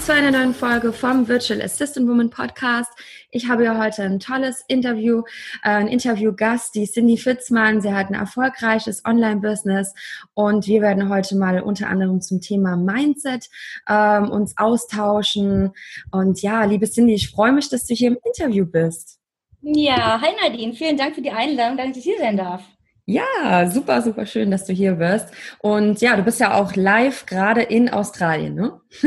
Zu einer neuen Folge vom Virtual Assistant Woman Podcast. Ich habe ja heute ein tolles Interview, äh, ein Interviewgast, die Cindy Fitzmann. Sie hat ein erfolgreiches Online-Business und wir werden heute mal unter anderem zum Thema Mindset ähm, uns austauschen. Und ja, liebe Cindy, ich freue mich, dass du hier im Interview bist. Ja, hi Nadine, vielen Dank für die Einladung, dass ich hier sein darf. Ja, super, super schön, dass du hier wirst. Und ja, du bist ja auch live gerade in Australien, ne?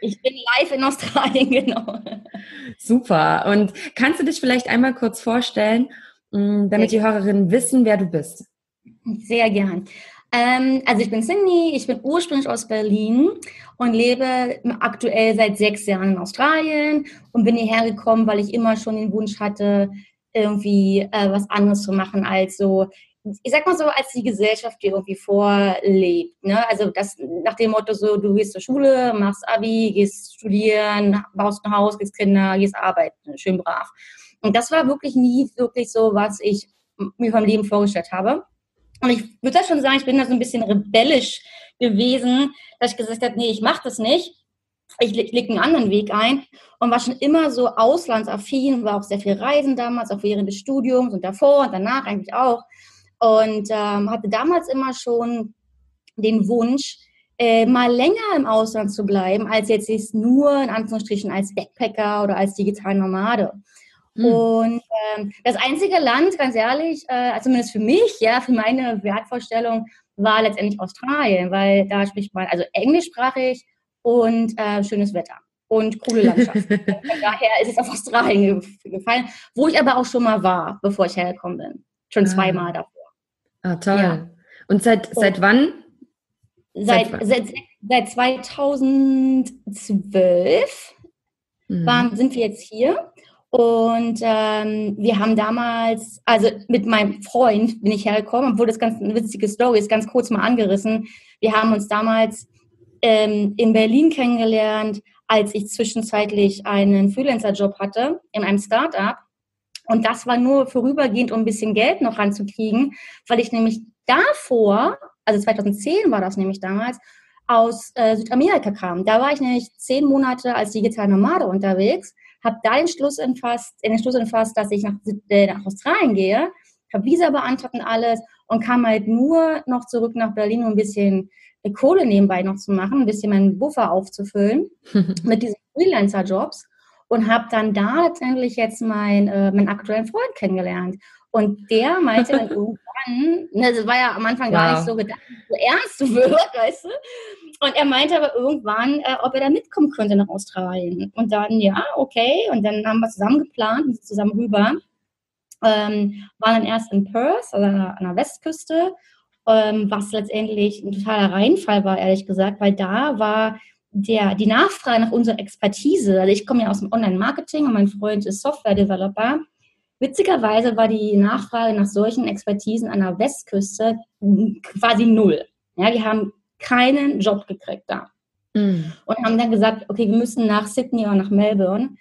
ich bin live in Australien, genau. Super. Und kannst du dich vielleicht einmal kurz vorstellen, mm, damit die Hörerinnen wissen, wer du bist? Sehr gern. Ähm, also ich bin Cindy, ich bin ursprünglich aus Berlin und lebe aktuell seit sechs Jahren in Australien und bin hierher gekommen, weil ich immer schon den Wunsch hatte, irgendwie äh, was anderes zu machen als so ich sag mal so, als die Gesellschaft dir irgendwie vorlebt. Ne? Also das nach dem Motto so, du gehst zur Schule, machst Abi, gehst studieren, baust ein Haus, gehst Kinder, gehst arbeiten, schön brav. Und das war wirklich nie wirklich so, was ich mir vom Leben vorgestellt habe. Und ich würde schon sagen, ich bin da so ein bisschen rebellisch gewesen, dass ich gesagt habe, nee, ich mache das nicht. Ich lege einen anderen Weg ein und war schon immer so auslandsaffin, war auch sehr viel Reisen damals, auch während des Studiums und davor und danach eigentlich auch und ähm, hatte damals immer schon den Wunsch, äh, mal länger im Ausland zu bleiben, als jetzt ist nur in Anführungsstrichen als Backpacker oder als digital Nomade. Hm. Und ähm, das einzige Land, ganz ehrlich, äh, zumindest für mich, ja, für meine Wertvorstellung, war letztendlich Australien, weil da spricht man also englischsprachig und äh, schönes Wetter und coole Landschaft. Von daher ist es auf Australien gefallen, wo ich aber auch schon mal war, bevor ich hergekommen bin. Schon ah. zweimal davor. Ah, toll. Ja. Und seit, oh. seit wann? Seit, seit, seit, 2012 mhm. waren, sind wir jetzt hier. Und ähm, wir haben damals, also mit meinem Freund bin ich hergekommen, obwohl das ganz eine witzige Story ist, ganz kurz mal angerissen. Wir haben uns damals ähm, in Berlin kennengelernt, als ich zwischenzeitlich einen Freelancer-Job hatte in einem Startup. Und das war nur vorübergehend, um ein bisschen Geld noch ranzukriegen, weil ich nämlich davor, also 2010 war das nämlich damals, aus äh, Südamerika kam. Da war ich nämlich zehn Monate als digitale Nomade unterwegs, habe da den Schluss entfasst, in den Schluss entfasst, dass ich nach, äh, nach Australien gehe, habe Visa beantragt und alles und kam halt nur noch zurück nach Berlin, um ein bisschen äh, Kohle nebenbei noch zu machen, ein bisschen meinen Buffer aufzufüllen mit diesen Freelancer-Jobs und habe dann da letztendlich jetzt mein, äh, meinen aktuellen Freund kennengelernt. Und der meinte dann irgendwann, ne, das war ja am Anfang wow. gar nicht so gedacht, so ernst wird, weißt du? Und er meinte aber irgendwann, äh, ob er da mitkommen könnte nach Australien. Und dann, ja, okay. Und dann haben wir zusammen geplant und zusammen rüber. Ähm, waren dann erst in Perth, also an der, Westküste, ähm, was letztendlich ein totaler Reinfall war, ehrlich gesagt, weil da war der, die Nachfrage nach unserer Expertise, also ich komme ja aus dem Online-Marketing und mein Freund ist Software-Developer. Witzigerweise war die Nachfrage nach solchen Expertisen an der Westküste quasi null. Ja, die haben keinen Job gekriegt da. Mhm. Und haben dann gesagt, okay, wir müssen nach Sydney oder nach Melbourne.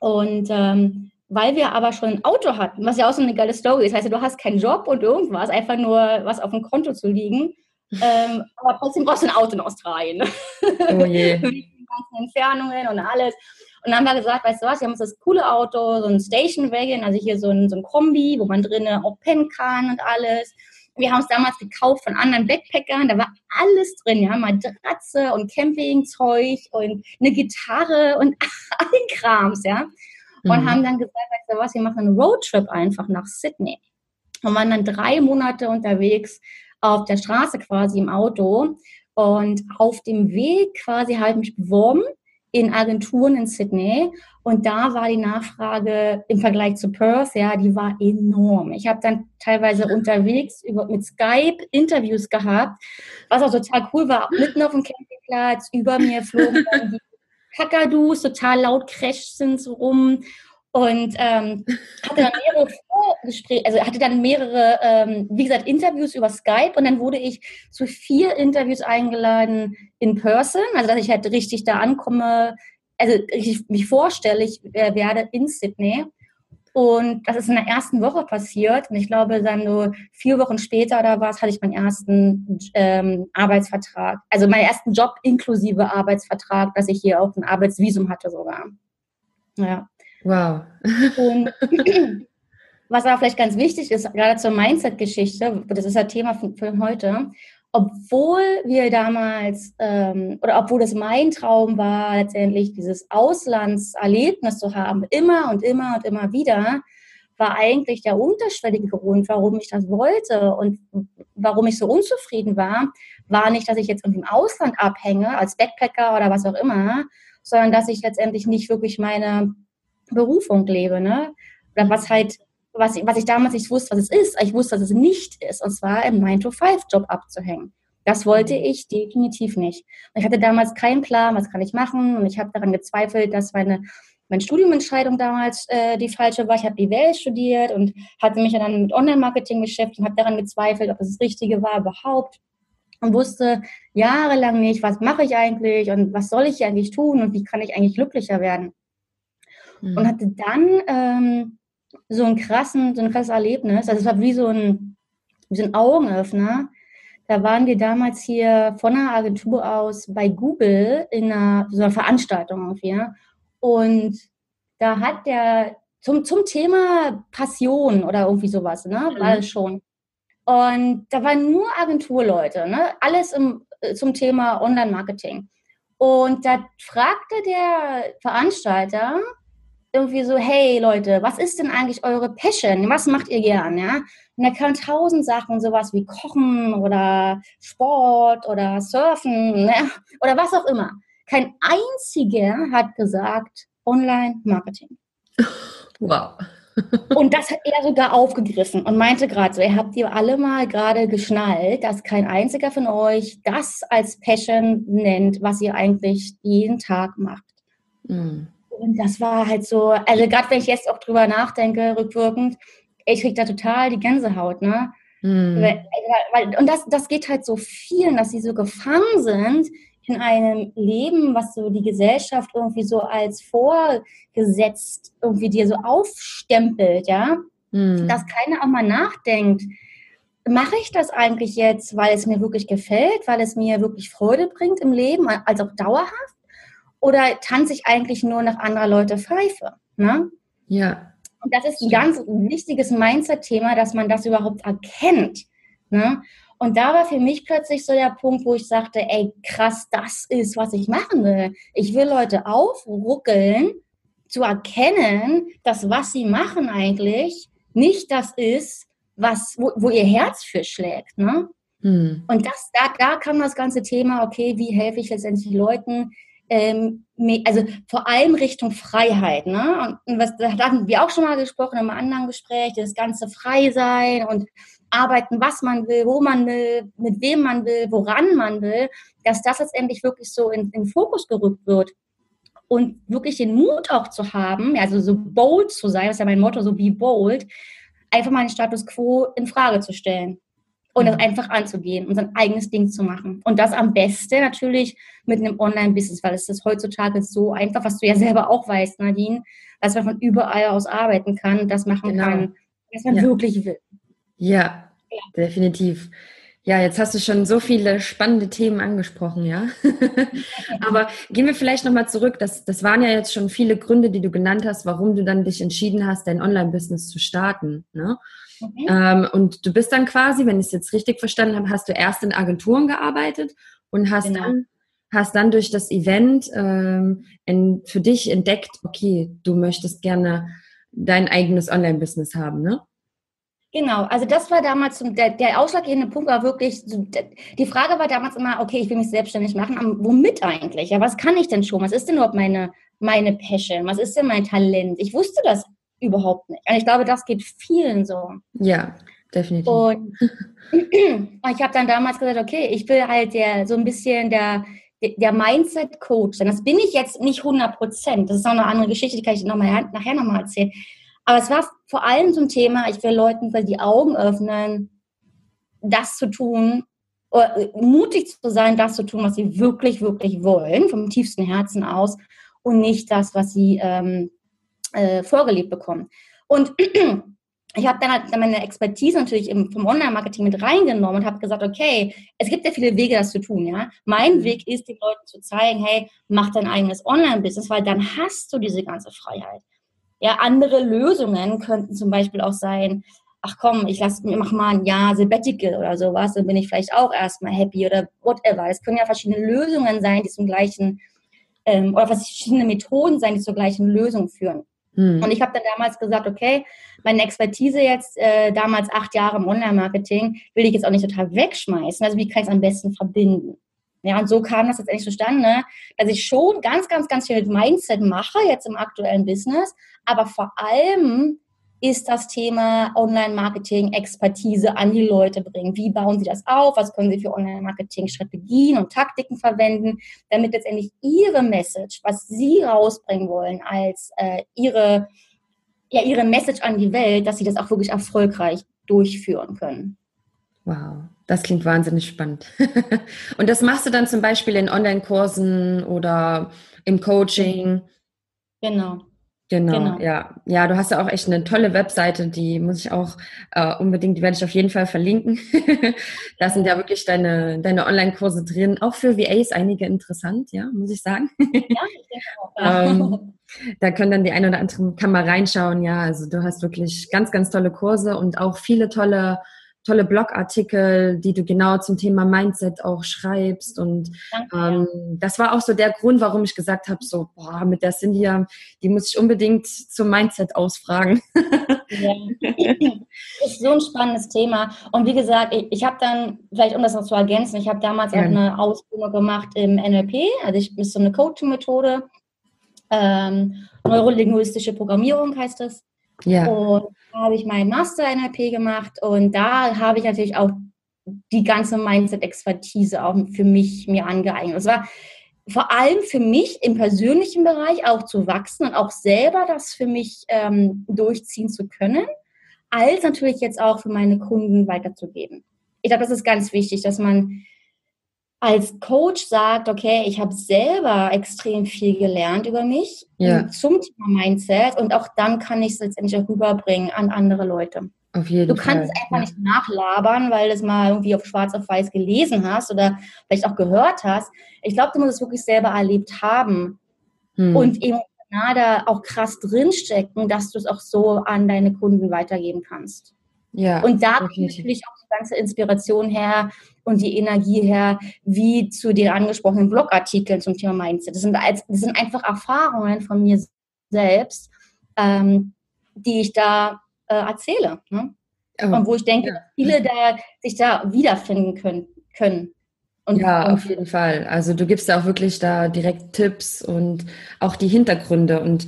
Und ähm, weil wir aber schon ein Auto hatten, was ja auch so eine geile Story ist, heißt, du hast keinen Job und irgendwas, einfach nur was auf dem Konto zu liegen, ähm, aber trotzdem brauchst du ein Auto in Australien. Oh je. Mit den ganzen Entfernungen und alles. Und dann haben wir gesagt, weißt du was, wir haben uns das coole Auto, so ein Station Wagon, also hier so ein, so ein Kombi, wo man drinnen auch pennen kann und alles. Wir haben es damals gekauft von anderen Backpackern, da war alles drin, ja, Matratze und Campingzeug und eine Gitarre und allen Krams, ja. Und mhm. haben dann gesagt, weißt du was, wir machen einen Roadtrip einfach nach Sydney. Und waren dann drei Monate unterwegs auf der Straße quasi im Auto und auf dem Weg quasi habe ich mich beworben in Agenturen in Sydney und da war die Nachfrage im Vergleich zu Perth, ja, die war enorm. Ich habe dann teilweise unterwegs über, mit Skype Interviews gehabt, was auch total cool war. Mitten auf dem Campingplatz, über mir flogen dann die Kakadus total laut crashten so rum und ähm, hatte dann mehrere Vorgespräche, also hatte dann mehrere, ähm, wie gesagt, Interviews über Skype und dann wurde ich zu vier Interviews eingeladen in Person, also dass ich halt richtig da ankomme, also ich mich vorstelle, ich äh, werde in Sydney. Und das ist in der ersten Woche passiert. Und ich glaube, dann so vier Wochen später oder was, hatte ich meinen ersten ähm, Arbeitsvertrag. Also meinen ersten Job inklusive Arbeitsvertrag, dass ich hier auch ein Arbeitsvisum hatte sogar. Ja. Wow. Und was aber vielleicht ganz wichtig ist, gerade zur Mindset-Geschichte, das ist ja Thema für, heute, obwohl wir damals, ähm, oder obwohl es mein Traum war, letztendlich dieses Auslandserlebnis zu haben, immer und immer und immer wieder, war eigentlich der unterschwellige Grund, warum ich das wollte und warum ich so unzufrieden war, war nicht, dass ich jetzt im Ausland abhänge, als Backpacker oder was auch immer, sondern dass ich letztendlich nicht wirklich meine Berufung lebe, ne? Oder was halt, was, was ich damals nicht wusste, was es ist. Ich wusste, dass es nicht ist, und zwar im 9-to-5-Job abzuhängen. Das wollte ich definitiv nicht. Ich hatte damals keinen Plan, was kann ich machen, und ich habe daran gezweifelt, dass meine meine Studiumentscheidung damals äh, die falsche war. Ich habe BWL studiert und hatte mich dann mit Online-Marketing beschäftigt und habe daran gezweifelt, ob es das Richtige war überhaupt und wusste jahrelang nicht, was mache ich eigentlich und was soll ich eigentlich tun und wie kann ich eigentlich glücklicher werden mhm. und hatte dann ähm, so einen krassen, so ein krasses Erlebnis. Also es war wie so ein, wie so ein Augenöffner. Da waren wir damals hier von einer Agentur aus bei Google in einer, so einer Veranstaltung irgendwie. Und da hat der zum, zum Thema Passion oder irgendwie sowas, ne? War das schon. Und da waren nur Agenturleute, ne? Alles im, äh, zum Thema Online-Marketing. Und da fragte der Veranstalter, irgendwie so, hey Leute, was ist denn eigentlich eure Passion? Was macht ihr gern? Ja? Und da kamen tausend Sachen, sowas wie Kochen oder Sport oder Surfen ne? oder was auch immer. Kein einziger hat gesagt Online-Marketing. Wow. und das hat er sogar aufgegriffen und meinte gerade so, ihr habt ihr alle mal gerade geschnallt, dass kein einziger von euch das als Passion nennt, was ihr eigentlich jeden Tag macht. Mhm. Und das war halt so, also gerade wenn ich jetzt auch drüber nachdenke, rückwirkend, ich krieg da total die Gänsehaut, ne? Mhm. Und das, das geht halt so vielen, dass sie so gefangen sind in einem Leben, was so die Gesellschaft irgendwie so als vorgesetzt irgendwie dir so aufstempelt, ja? Mhm. Dass keiner auch mal nachdenkt, mache ich das eigentlich jetzt, weil es mir wirklich gefällt, weil es mir wirklich Freude bringt im Leben, als auch dauerhaft? Oder tanze ich eigentlich nur nach anderer Leute Pfeife? Ne? Ja. Und das ist ein ganz wichtiges Mindset-Thema, dass man das überhaupt erkennt. Ne? Und da war für mich plötzlich so der Punkt, wo ich sagte, ey, krass, das ist, was ich machen will. Ich will Leute aufruckeln, zu erkennen, dass was sie machen eigentlich nicht das ist, was, wo, wo ihr Herz für schlägt. Ne? Hm. Und das, da, da kam das ganze Thema, okay, wie helfe ich letztendlich Leuten, ähm, also vor allem Richtung Freiheit. Ne? Und was, da hatten wir auch schon mal gesprochen im anderen Gespräch, das ganze Frei sein und arbeiten, was man will, wo man will, mit wem man will, woran man will, dass das letztendlich wirklich so in, in Fokus gerückt wird. Und wirklich den Mut auch zu haben, also so bold zu sein, das ist ja mein Motto, so be bold, einfach mal den Status quo in Frage zu stellen und das mhm. einfach anzugehen und sein eigenes Ding zu machen. Und das am besten natürlich mit einem Online-Business, weil es ist heutzutage so einfach, was du ja selber auch weißt, Nadine, dass man von überall aus arbeiten kann, das machen genau. kann, was man ja. wirklich will. Ja, ja, definitiv. Ja, jetzt hast du schon so viele spannende Themen angesprochen, ja. Aber gehen wir vielleicht nochmal zurück. Das, das waren ja jetzt schon viele Gründe, die du genannt hast, warum du dann dich entschieden hast, dein Online-Business zu starten. Ne? Mhm. Ähm, und du bist dann quasi, wenn ich es jetzt richtig verstanden habe, hast du erst in Agenturen gearbeitet und hast genau. dann hast dann durch das Event ähm, in, für dich entdeckt, okay, du möchtest gerne dein eigenes Online-Business haben, ne? Genau, also das war damals der, der ausschlaggebende Punkt war wirklich, die Frage war damals immer, okay, ich will mich selbstständig machen, aber womit eigentlich? Ja, was kann ich denn schon? Was ist denn überhaupt meine, meine Passion? Was ist denn mein Talent? Ich wusste das überhaupt nicht. Und ich glaube, das geht vielen so. Ja, definitiv. Und, ich habe dann damals gesagt, okay, ich will halt der, so ein bisschen der, der Mindset-Coach sein. Das bin ich jetzt nicht 100 Prozent. Das ist noch eine andere Geschichte, die kann ich noch mal, nachher nochmal erzählen. Aber es war vor allem so ein Thema, ich will Leuten die Augen öffnen, das zu tun, mutig zu sein, das zu tun, was sie wirklich, wirklich wollen, vom tiefsten Herzen aus und nicht das, was sie ähm, äh, vorgelebt bekommen. Und ich habe dann halt meine Expertise natürlich im, vom Online-Marketing mit reingenommen und habe gesagt, okay, es gibt ja viele Wege, das zu tun. Ja, mein mhm. Weg ist, den Leuten zu zeigen, hey, mach dein eigenes Online-Business, weil dann hast du diese ganze Freiheit. Ja, andere Lösungen könnten zum Beispiel auch sein, ach komm, ich lass, mach mal ein Jahr Sabbatical oder sowas, dann bin ich vielleicht auch erstmal happy oder whatever. Es können ja verschiedene Lösungen sein, die zum gleichen, ähm, oder verschiedene Methoden sein, die zur gleichen Lösung führen. Hm. Und ich habe dann damals gesagt, okay, meine Expertise jetzt, äh, damals acht Jahre im Online-Marketing, will ich jetzt auch nicht total wegschmeißen. Also wie kann ich es am besten verbinden? Ja, und so kam das jetzt endlich zustande, dass ich schon ganz, ganz, ganz viel mit Mindset mache, jetzt im aktuellen Business, aber vor allem ist das Thema Online-Marketing-Expertise an die Leute bringen. Wie bauen sie das auf? Was können sie für Online-Marketing-Strategien und Taktiken verwenden, damit letztendlich ihre Message, was sie rausbringen wollen als äh, ihre, ja, ihre Message an die Welt, dass sie das auch wirklich erfolgreich durchführen können. Wow, das klingt wahnsinnig spannend. und das machst du dann zum Beispiel in Online-Kursen oder im Coaching? Genau. Genau, genau, ja. Ja, du hast ja auch echt eine tolle Webseite, die muss ich auch äh, unbedingt, die werde ich auf jeden Fall verlinken. da sind ja wirklich deine, deine Online-Kurse drin, auch für VAs einige interessant, ja, muss ich sagen. ja, ich denke auch. ähm, da können dann die eine oder andere kann mal reinschauen, ja. Also du hast wirklich ganz, ganz tolle Kurse und auch viele tolle tolle Blogartikel, die du genau zum Thema Mindset auch schreibst. Und ähm, das war auch so der Grund, warum ich gesagt habe, so, boah, mit der Cindy, die muss ich unbedingt zum Mindset ausfragen. ja. ist so ein spannendes Thema. Und wie gesagt, ich, ich habe dann, vielleicht um das noch zu ergänzen, ich habe damals ja. auch eine Ausbildung gemacht im NLP, also ich ist so eine Coaching-Methode. Ähm, neurolinguistische Programmierung heißt das. Ja. Und habe ich meinen Master NLP gemacht und da habe ich natürlich auch die ganze Mindset-Expertise auch für mich mir angeeignet. Es war vor allem für mich im persönlichen Bereich auch zu wachsen und auch selber das für mich ähm, durchziehen zu können, als natürlich jetzt auch für meine Kunden weiterzugeben. Ich glaube, das ist ganz wichtig, dass man als Coach sagt, okay, ich habe selber extrem viel gelernt über mich ja. zum Thema Mindset und auch dann kann ich es letztendlich auch rüberbringen an andere Leute. Auf jeden du kannst es einfach ja. nicht nachlabern, weil du es mal irgendwie auf schwarz auf weiß gelesen hast oder vielleicht auch gehört hast. Ich glaube, du musst es wirklich selber erlebt haben hm. und emotional da auch krass drinstecken, dass du es auch so an deine Kunden weitergeben kannst. Ja, und da natürlich auch die ganze Inspiration her und die Energie her, wie zu den angesprochenen Blogartikeln zum Thema Mindset. Das sind, das sind einfach Erfahrungen von mir selbst, ähm, die ich da äh, erzähle. Ne? Oh, und wo ich denke, ja. viele da, sich da wiederfinden können. können. Und, ja, auf jeden Fall. Also du gibst ja auch wirklich da direkt Tipps und auch die Hintergründe und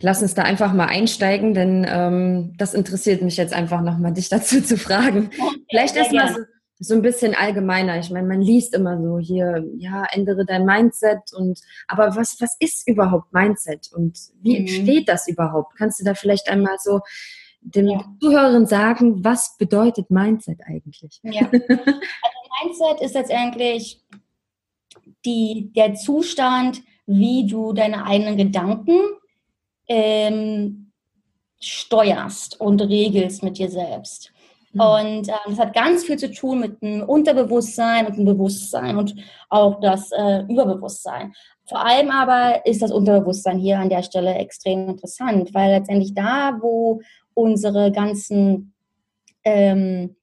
lass uns da einfach mal einsteigen, denn ähm, das interessiert mich jetzt einfach nochmal, dich dazu zu fragen. Okay, Vielleicht erstmal so, so ein bisschen allgemeiner. Ich meine, man liest immer so hier, ja, ändere dein Mindset und aber was, was ist überhaupt Mindset und wie mhm. entsteht das überhaupt? Kannst du da vielleicht einmal so den ja. Zuhörern sagen, was bedeutet Mindset eigentlich? Ja. Also Mindset ist letztendlich die, der Zustand, wie du deine eigenen Gedanken ähm, steuerst und regelst mit dir selbst. Mhm. Und ähm, das hat ganz viel zu tun mit dem Unterbewusstsein und dem Bewusstsein und auch das äh, Überbewusstsein. Vor allem aber ist das Unterbewusstsein hier an der Stelle extrem interessant, weil letztendlich da, wo unsere ganzen ähm,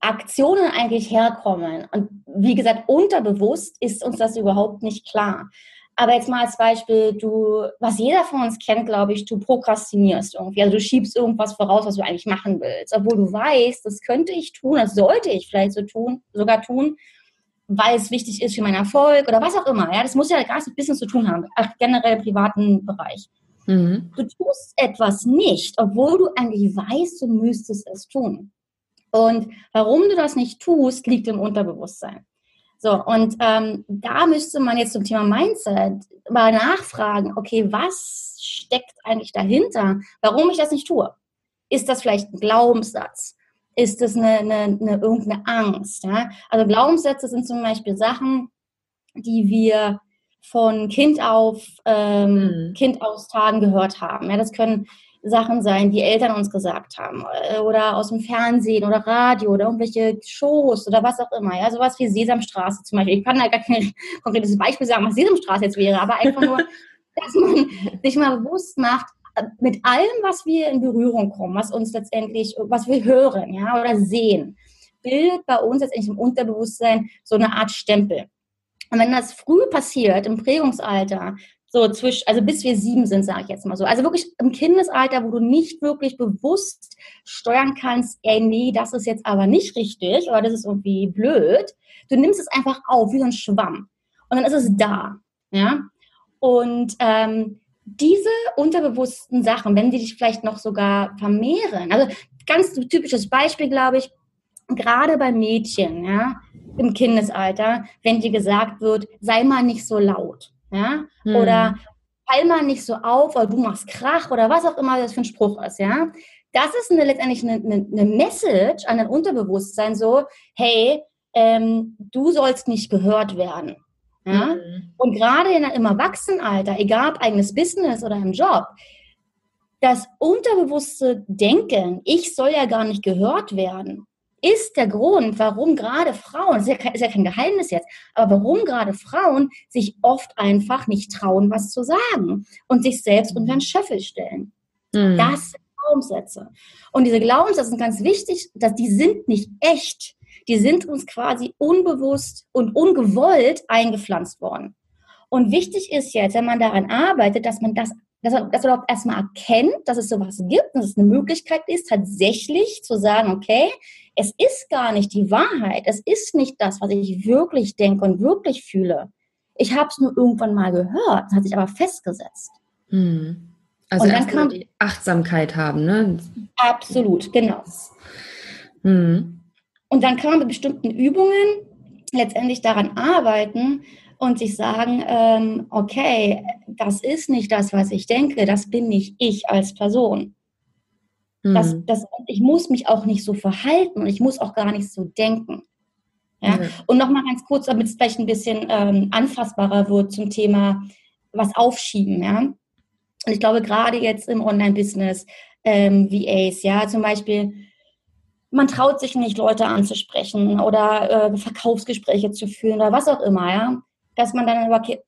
Aktionen eigentlich herkommen. Und wie gesagt, unterbewusst ist uns das überhaupt nicht klar. Aber jetzt mal als Beispiel, du, was jeder von uns kennt, glaube ich, du prokrastinierst irgendwie. Also du schiebst irgendwas voraus, was du eigentlich machen willst. Obwohl du weißt, das könnte ich tun, das sollte ich vielleicht so tun, sogar tun, weil es wichtig ist für meinen Erfolg oder was auch immer. Ja, das muss ja gar nichts mit Business zu tun haben, generell privaten Bereich. Mhm. Du tust etwas nicht, obwohl du eigentlich weißt, du müsstest es tun. Und warum du das nicht tust, liegt im Unterbewusstsein. So, und ähm, da müsste man jetzt zum Thema Mindset mal nachfragen, okay, was steckt eigentlich dahinter, warum ich das nicht tue? Ist das vielleicht ein Glaubenssatz? Ist das eine, eine, eine irgendeine Angst? Ja? Also Glaubenssätze sind zum Beispiel Sachen, die wir von Kind auf ähm, mhm. Kind aus Tagen gehört haben. Ja, das können Sachen sein, die Eltern uns gesagt haben äh, oder aus dem Fernsehen oder Radio oder irgendwelche Shows oder was auch immer. Ja, sowas wie Sesamstraße zum Beispiel. Ich kann da gar kein konkretes Beispiel sagen, was Sesamstraße jetzt wäre, aber einfach nur, dass man sich mal bewusst macht, mit allem, was wir in Berührung kommen, was uns letztendlich, was wir hören, ja, oder sehen, bildet bei uns letztendlich im Unterbewusstsein so eine Art Stempel. Und wenn das früh passiert, im Prägungsalter, so zwischen, also bis wir sieben sind, sage ich jetzt mal so. Also wirklich im Kindesalter, wo du nicht wirklich bewusst steuern kannst, ey, nee, das ist jetzt aber nicht richtig oder das ist irgendwie blöd. Du nimmst es einfach auf, wie so ein Schwamm. Und dann ist es da. Ja. Und ähm, diese unterbewussten Sachen, wenn die dich vielleicht noch sogar vermehren, also ganz typisches Beispiel, glaube ich, gerade bei Mädchen, ja, im Kindesalter, wenn dir gesagt wird, sei mal nicht so laut, ja, hm. oder fall mal nicht so auf, oder du machst Krach oder was auch immer das für ein Spruch ist, ja. Das ist eine, letztendlich eine, eine, eine Message an dein Unterbewusstsein so, hey, ähm, du sollst nicht gehört werden. Ja? Mhm. Und gerade in, im Erwachsenenalter, egal ob eigenes Business oder im Job, das unterbewusste Denken, ich soll ja gar nicht gehört werden, ist der Grund, warum gerade Frauen, ist ja, kein, ist ja kein Geheimnis jetzt, aber warum gerade Frauen sich oft einfach nicht trauen, was zu sagen und sich selbst unter den Schöffel stellen. Mhm. Das sind Glaubenssätze. Und diese Glaubenssätze sind ganz wichtig, dass die sind nicht echt. Die sind uns quasi unbewusst und ungewollt eingepflanzt worden. Und wichtig ist jetzt, wenn man daran arbeitet, dass man das dass man, dass man überhaupt erstmal erkennt, dass es sowas gibt, dass es eine Möglichkeit ist, tatsächlich zu sagen, okay, es ist gar nicht die Wahrheit, es ist nicht das, was ich wirklich denke und wirklich fühle. Ich habe es nur irgendwann mal gehört, hat sich aber festgesetzt. Hm. Also dann kann man die Achtsamkeit haben, ne? Absolut, genau. Hm. Und dann kann man mit bestimmten Übungen letztendlich daran arbeiten, und sich sagen, ähm, okay, das ist nicht das, was ich denke, das bin nicht ich als Person. Mhm. Das, das, ich muss mich auch nicht so verhalten und ich muss auch gar nicht so denken. Ja? Mhm. Und nochmal ganz kurz, damit es vielleicht ein bisschen ähm, anfassbarer wird zum Thema was aufschieben. Ja? Und ich glaube, gerade jetzt im Online-Business, ähm, VAs, ja, zum Beispiel, man traut sich nicht, Leute anzusprechen oder äh, Verkaufsgespräche zu führen oder was auch immer, ja dass man dann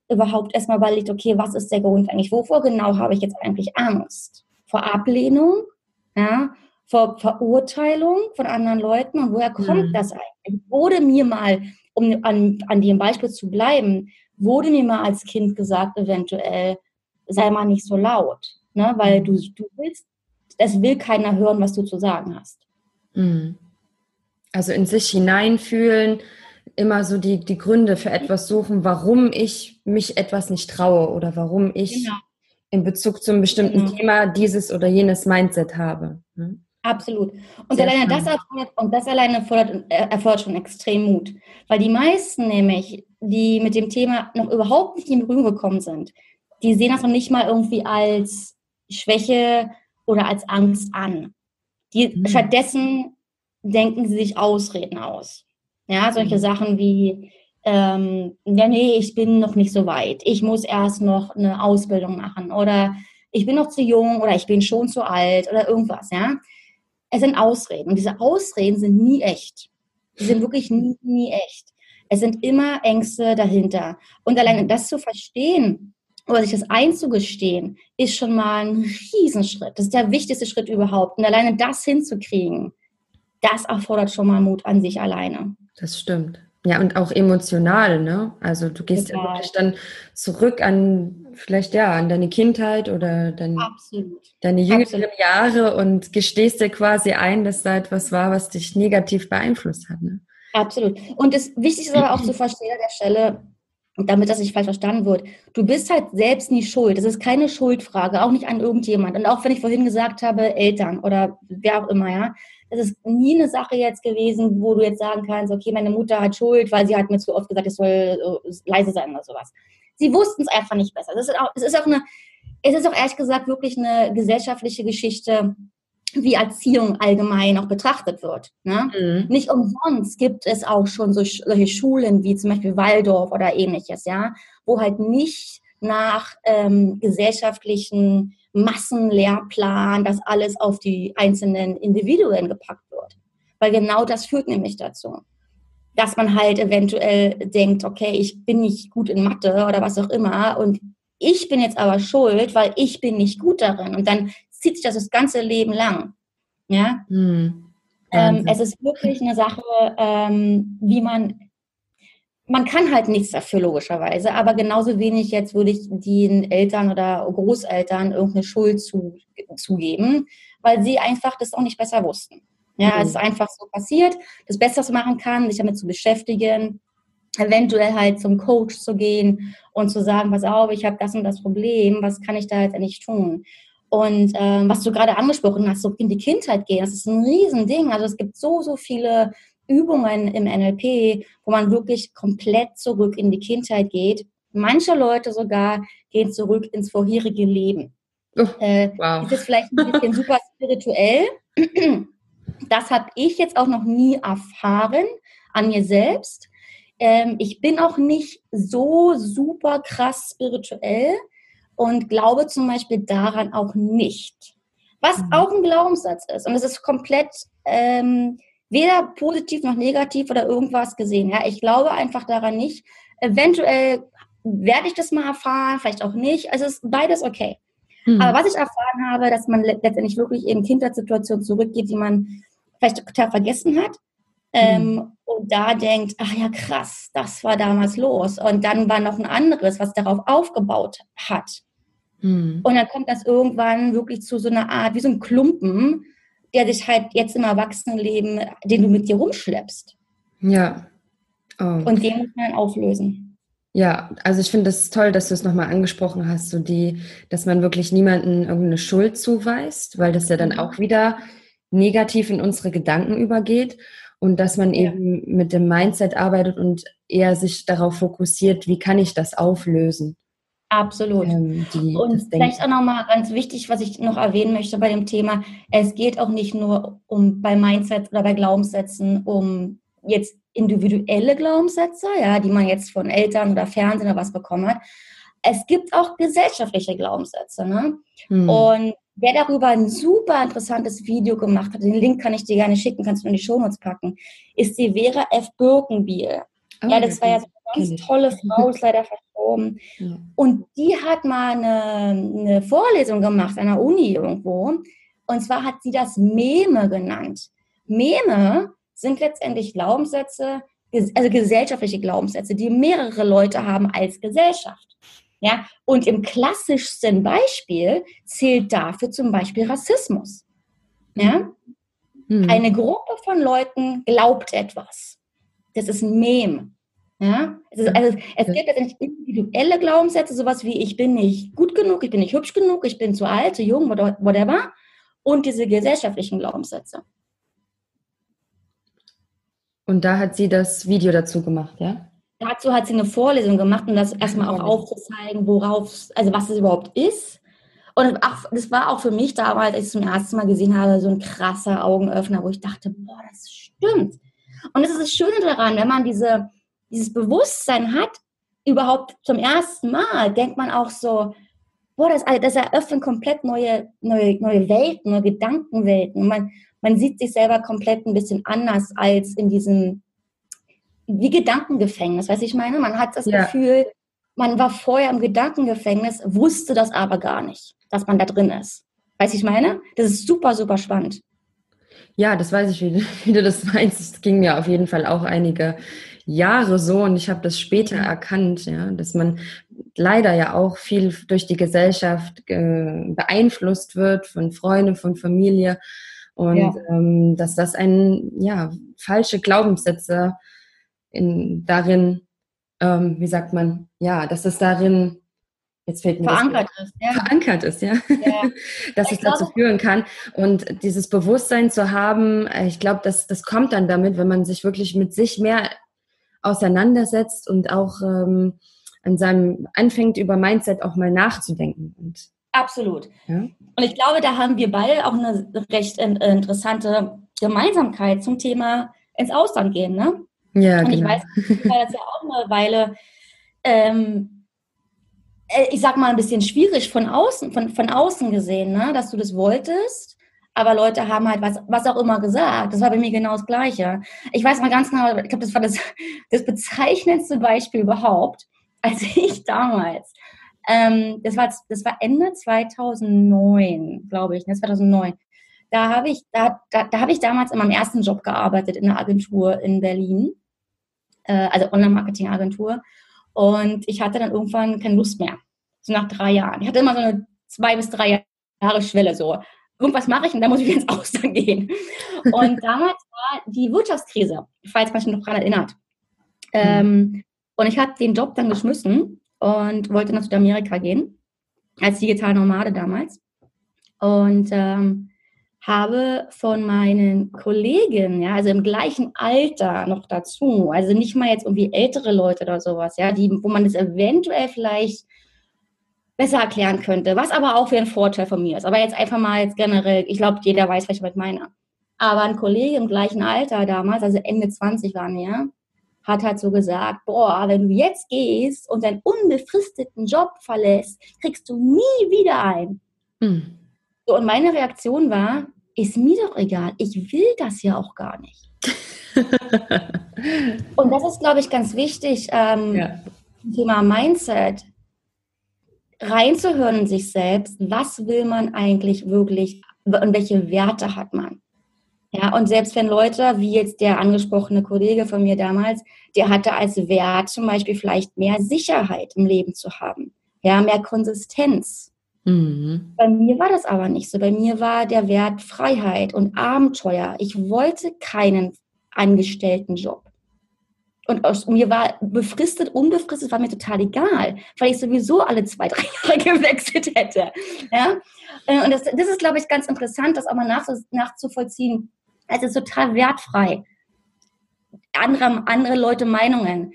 überhaupt erstmal überlegt, okay, was ist der Grund eigentlich? Wovor genau habe ich jetzt eigentlich Angst? Vor Ablehnung, ja, vor Verurteilung von anderen Leuten und woher kommt mhm. das eigentlich? Wurde mir mal, um an, an dem Beispiel zu bleiben, wurde mir mal als Kind gesagt, eventuell, sei mal nicht so laut, ne? weil du, du willst, es will keiner hören, was du zu sagen hast. Mhm. Also in sich hineinfühlen, immer so die, die Gründe für etwas suchen, warum ich mich etwas nicht traue oder warum ich genau. in Bezug zu einem bestimmten genau. Thema dieses oder jenes Mindset habe. Hm? Absolut. Und Sehr alleine das erfordert, und das alleine erfordert, äh, erfordert schon extrem Mut. Weil die meisten nämlich, die mit dem Thema noch überhaupt nicht in Berührung gekommen sind, die sehen das noch nicht mal irgendwie als Schwäche oder als Angst an. Die, mhm. Stattdessen denken sie sich Ausreden aus. Ja, solche mhm. Sachen wie, ähm, ja, nee, ich bin noch nicht so weit. Ich muss erst noch eine Ausbildung machen oder ich bin noch zu jung oder ich bin schon zu alt oder irgendwas, ja. Es sind Ausreden und diese Ausreden sind nie echt. Die sind wirklich nie, nie echt. Es sind immer Ängste dahinter. Und alleine das zu verstehen oder sich das einzugestehen, ist schon mal ein Riesenschritt. Das ist der wichtigste Schritt überhaupt. Und alleine das hinzukriegen, das erfordert schon mal Mut an sich alleine. Das stimmt. Ja, und auch emotional, ne? Also du gehst Total. ja wirklich dann zurück an vielleicht ja an deine Kindheit oder dein, deine jüngeren Absolut. Jahre und gestehst dir quasi ein, dass da etwas war, was dich negativ beeinflusst hat. Ne? Absolut. Und das Wichtigste ist aber auch zu verstehen an der Stelle, damit das nicht falsch verstanden wird. Du bist halt selbst nie schuld. Das ist keine Schuldfrage, auch nicht an irgendjemand. Und auch wenn ich vorhin gesagt habe, Eltern oder wer auch immer, ja. Das ist nie eine Sache jetzt gewesen, wo du jetzt sagen kannst, okay, meine Mutter hat Schuld, weil sie hat mir zu oft gesagt, ich soll äh, leise sein oder sowas. Sie wussten es einfach nicht besser. Das ist auch, es ist auch eine, es ist auch ehrlich gesagt wirklich eine gesellschaftliche Geschichte, wie Erziehung allgemein auch betrachtet wird. Ne? Mhm. Nicht umsonst gibt es auch schon so, solche Schulen wie zum Beispiel Waldorf oder ähnliches, ja, wo halt nicht nach ähm, gesellschaftlichen Massenlehrplan das alles auf die einzelnen Individuen gepackt wird. Weil genau das führt nämlich dazu, dass man halt eventuell denkt, okay, ich bin nicht gut in Mathe oder was auch immer und ich bin jetzt aber schuld, weil ich bin nicht gut darin. Und dann zieht sich das das ganze Leben lang. Ja. Hm. Ähm, es ist wirklich eine Sache, ähm, wie man, man kann halt nichts dafür logischerweise, aber genauso wenig jetzt würde ich den Eltern oder Großeltern irgendeine Schuld zu, zugeben, weil sie einfach das auch nicht besser wussten. Ja, mhm. es ist einfach so passiert. Das Beste, was man machen kann, sich damit zu beschäftigen, eventuell halt zum Coach zu gehen und zu sagen, pass auf, ich habe das und das Problem, was kann ich da jetzt eigentlich tun? Und ähm, was du gerade angesprochen hast, so in die Kindheit gehen, das ist ein Riesending. Also es gibt so, so viele Übungen im NLP, wo man wirklich komplett zurück in die Kindheit geht. Manche Leute sogar gehen zurück ins vorherige Leben. Oh, äh, wow. Ist jetzt vielleicht ein bisschen super spirituell. Das habe ich jetzt auch noch nie erfahren an mir selbst. Ähm, ich bin auch nicht so super krass spirituell und glaube zum Beispiel daran auch nicht. Was mhm. auch ein Glaubenssatz ist. Und es ist komplett ähm, weder positiv noch negativ oder irgendwas gesehen. Ja, ich glaube einfach daran nicht. Eventuell werde ich das mal erfahren, vielleicht auch nicht. Also es ist beides okay. Mhm. Aber was ich erfahren habe, dass man letztendlich wirklich in Kindheitssituationen zurückgeht, die man vielleicht total vergessen hat. Ähm, mhm. und da denkt, ach ja, krass, das war damals los. Und dann war noch ein anderes, was darauf aufgebaut hat. Mhm. Und dann kommt das irgendwann wirklich zu so einer Art, wie so ein Klumpen, der dich halt jetzt im Erwachsenenleben, den du mit dir rumschleppst. Ja. Oh. Und den muss man auflösen. Ja, also ich finde es das toll, dass du es nochmal angesprochen hast, so die, dass man wirklich niemanden irgendeine Schuld zuweist, weil das ja dann mhm. auch wieder negativ in unsere Gedanken übergeht und dass man ja. eben mit dem Mindset arbeitet und eher sich darauf fokussiert, wie kann ich das auflösen. Absolut. Ähm, die, und vielleicht auch nochmal ganz wichtig, was ich noch erwähnen möchte bei dem Thema, es geht auch nicht nur um bei Mindset oder bei Glaubenssätzen um jetzt individuelle Glaubenssätze, ja, die man jetzt von Eltern oder Fernsehen oder was bekommen hat. Es gibt auch gesellschaftliche Glaubenssätze. Ne? Hm. Und wer darüber ein super interessantes Video gemacht hat, den Link kann ich dir gerne schicken, kannst du in die Shownotes packen, ist die Vera F. Birkenbiel. Oh, ja, das war ja so ganz tolle Frau, ist leider verstorben. Ja. Und die hat mal eine, eine Vorlesung gemacht an der Uni irgendwo. Und zwar hat sie das Meme genannt. Meme sind letztendlich Glaubenssätze, also gesellschaftliche Glaubenssätze, die mehrere Leute haben als Gesellschaft. Ja, und im klassischsten Beispiel zählt dafür zum Beispiel Rassismus. Ja, mhm. eine Gruppe von Leuten glaubt etwas. Das ist ein Mem. Ja, es, ist, also, es gibt letztendlich individuelle Glaubenssätze, sowas wie ich bin nicht gut genug, ich bin nicht hübsch genug, ich bin zu alt, zu jung, whatever. Und diese gesellschaftlichen Glaubenssätze. Und da hat sie das Video dazu gemacht, ja? Dazu hat sie eine Vorlesung gemacht, um das erstmal auch aufzuzeigen, worauf, also was es überhaupt ist. Und auch, das war auch für mich damals, als ich es zum ersten Mal gesehen habe, so ein krasser Augenöffner, wo ich dachte, boah, das stimmt. Und das ist das Schöne daran, wenn man diese, dieses Bewusstsein hat, überhaupt zum ersten Mal, denkt man auch so, boah, das, das eröffnet komplett neue, neue, neue Welten, neue Gedankenwelten. Man, man sieht sich selber komplett ein bisschen anders als in diesem, wie Gedankengefängnis, weiß ich meine? Man hat das ja. Gefühl, man war vorher im Gedankengefängnis, wusste das aber gar nicht, dass man da drin ist. Weiß ich meine? Das ist super, super spannend. Ja, das weiß ich, wie, wie du das meinst. Es ging mir auf jeden Fall auch einige Jahre so und ich habe das später erkannt, ja, dass man leider ja auch viel durch die Gesellschaft äh, beeinflusst wird von Freunden, von Familie und ja. ähm, dass das ein ja falsche Glaubenssätze in darin, ähm, wie sagt man, ja, dass es darin jetzt fällt mir verankert das, ist, ja. verankert ist, ja, ja. dass es dazu führen kann und dieses Bewusstsein zu haben, äh, ich glaube, das das kommt dann damit, wenn man sich wirklich mit sich mehr auseinandersetzt und auch ähm, an seinem anfängt über Mindset auch mal nachzudenken und Absolut. Ja? Und ich glaube, da haben wir beide auch eine recht interessante Gemeinsamkeit zum Thema ins Ausland gehen, ne? Ja, Und genau. ich weiß, war das ja auch eine Weile, ähm, äh, ich sag mal, ein bisschen schwierig von außen, von, von außen gesehen, ne? dass du das wolltest. Aber Leute haben halt was, was auch immer gesagt. Das war bei mir genau das Gleiche. Ich weiß mal ganz genau, ich glaube, das war das, das bezeichnendste Beispiel überhaupt, als ich damals, ähm, das, war, das war Ende 2009, glaube ich, ne, 2009 da habe ich, da, da, da habe ich damals in meinem ersten Job gearbeitet in einer Agentur in Berlin, äh, also Online-Marketing-Agentur. Und ich hatte dann irgendwann keine Lust mehr. So nach drei Jahren. Ich hatte immer so eine zwei bis drei Jahre Schwelle so. Irgendwas mache ich und dann muss ich wieder ins Ausland gehen. Und damals war die Wirtschaftskrise, falls man sich noch daran erinnert. Ähm, und ich habe den Job dann geschmissen und wollte nach Südamerika gehen, als digitale Nomade damals. Und ähm, habe von meinen Kollegen, ja, also im gleichen Alter noch dazu, also nicht mal jetzt irgendwie ältere Leute oder sowas, ja, die, wo man das eventuell vielleicht besser erklären könnte, was aber auch für ein Vorteil von mir ist. Aber jetzt einfach mal jetzt generell, ich glaube, jeder weiß, was ich damit meine. Aber ein Kollege im gleichen Alter damals, also Ende 20 waren wir, hat halt so gesagt, boah, wenn du jetzt gehst und deinen unbefristeten Job verlässt, kriegst du nie wieder ein. Mhm. So, und meine Reaktion war, ist mir doch egal. Ich will das ja auch gar nicht. und das ist, glaube ich, ganz wichtig, ähm, ja. Thema Mindset, reinzuhören in sich selbst. Was will man eigentlich wirklich und welche Werte hat man? Ja, und selbst wenn Leute, wie jetzt der angesprochene Kollege von mir damals, der hatte als Wert zum Beispiel vielleicht mehr Sicherheit im Leben zu haben, ja, mehr Konsistenz, Mhm. Bei mir war das aber nicht so. Bei mir war der Wert Freiheit und Abenteuer. Ich wollte keinen angestellten Job. Und aus, mir war befristet, unbefristet, war mir total egal, weil ich sowieso alle zwei, drei Jahre gewechselt hätte. Ja? Äh, und das, das ist, glaube ich, ganz interessant, das auch mal nach, nachzuvollziehen. Es ist total wertfrei. Andere, andere Leute Meinungen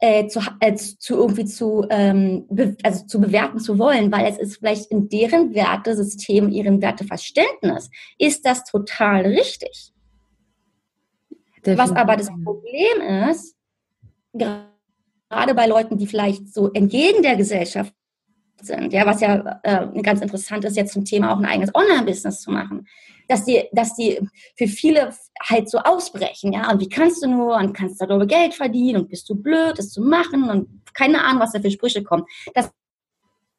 äh, zu, äh, zu irgendwie zu, ähm, also zu bewerten zu wollen, weil es ist vielleicht in deren Wertesystem, ihrem Werteverständnis, ist das total richtig. Definitiv. Was aber das Problem ist, gerade bei Leuten, die vielleicht so entgegen der Gesellschaft sind, ja, was ja äh, ganz interessant ist, jetzt zum Thema auch ein eigenes Online-Business zu machen, dass die, dass die für viele halt so ausbrechen, ja, und wie kannst du nur und kannst darüber Geld verdienen und bist du blöd, das zu machen und keine Ahnung, was da für Sprüche kommen, dass,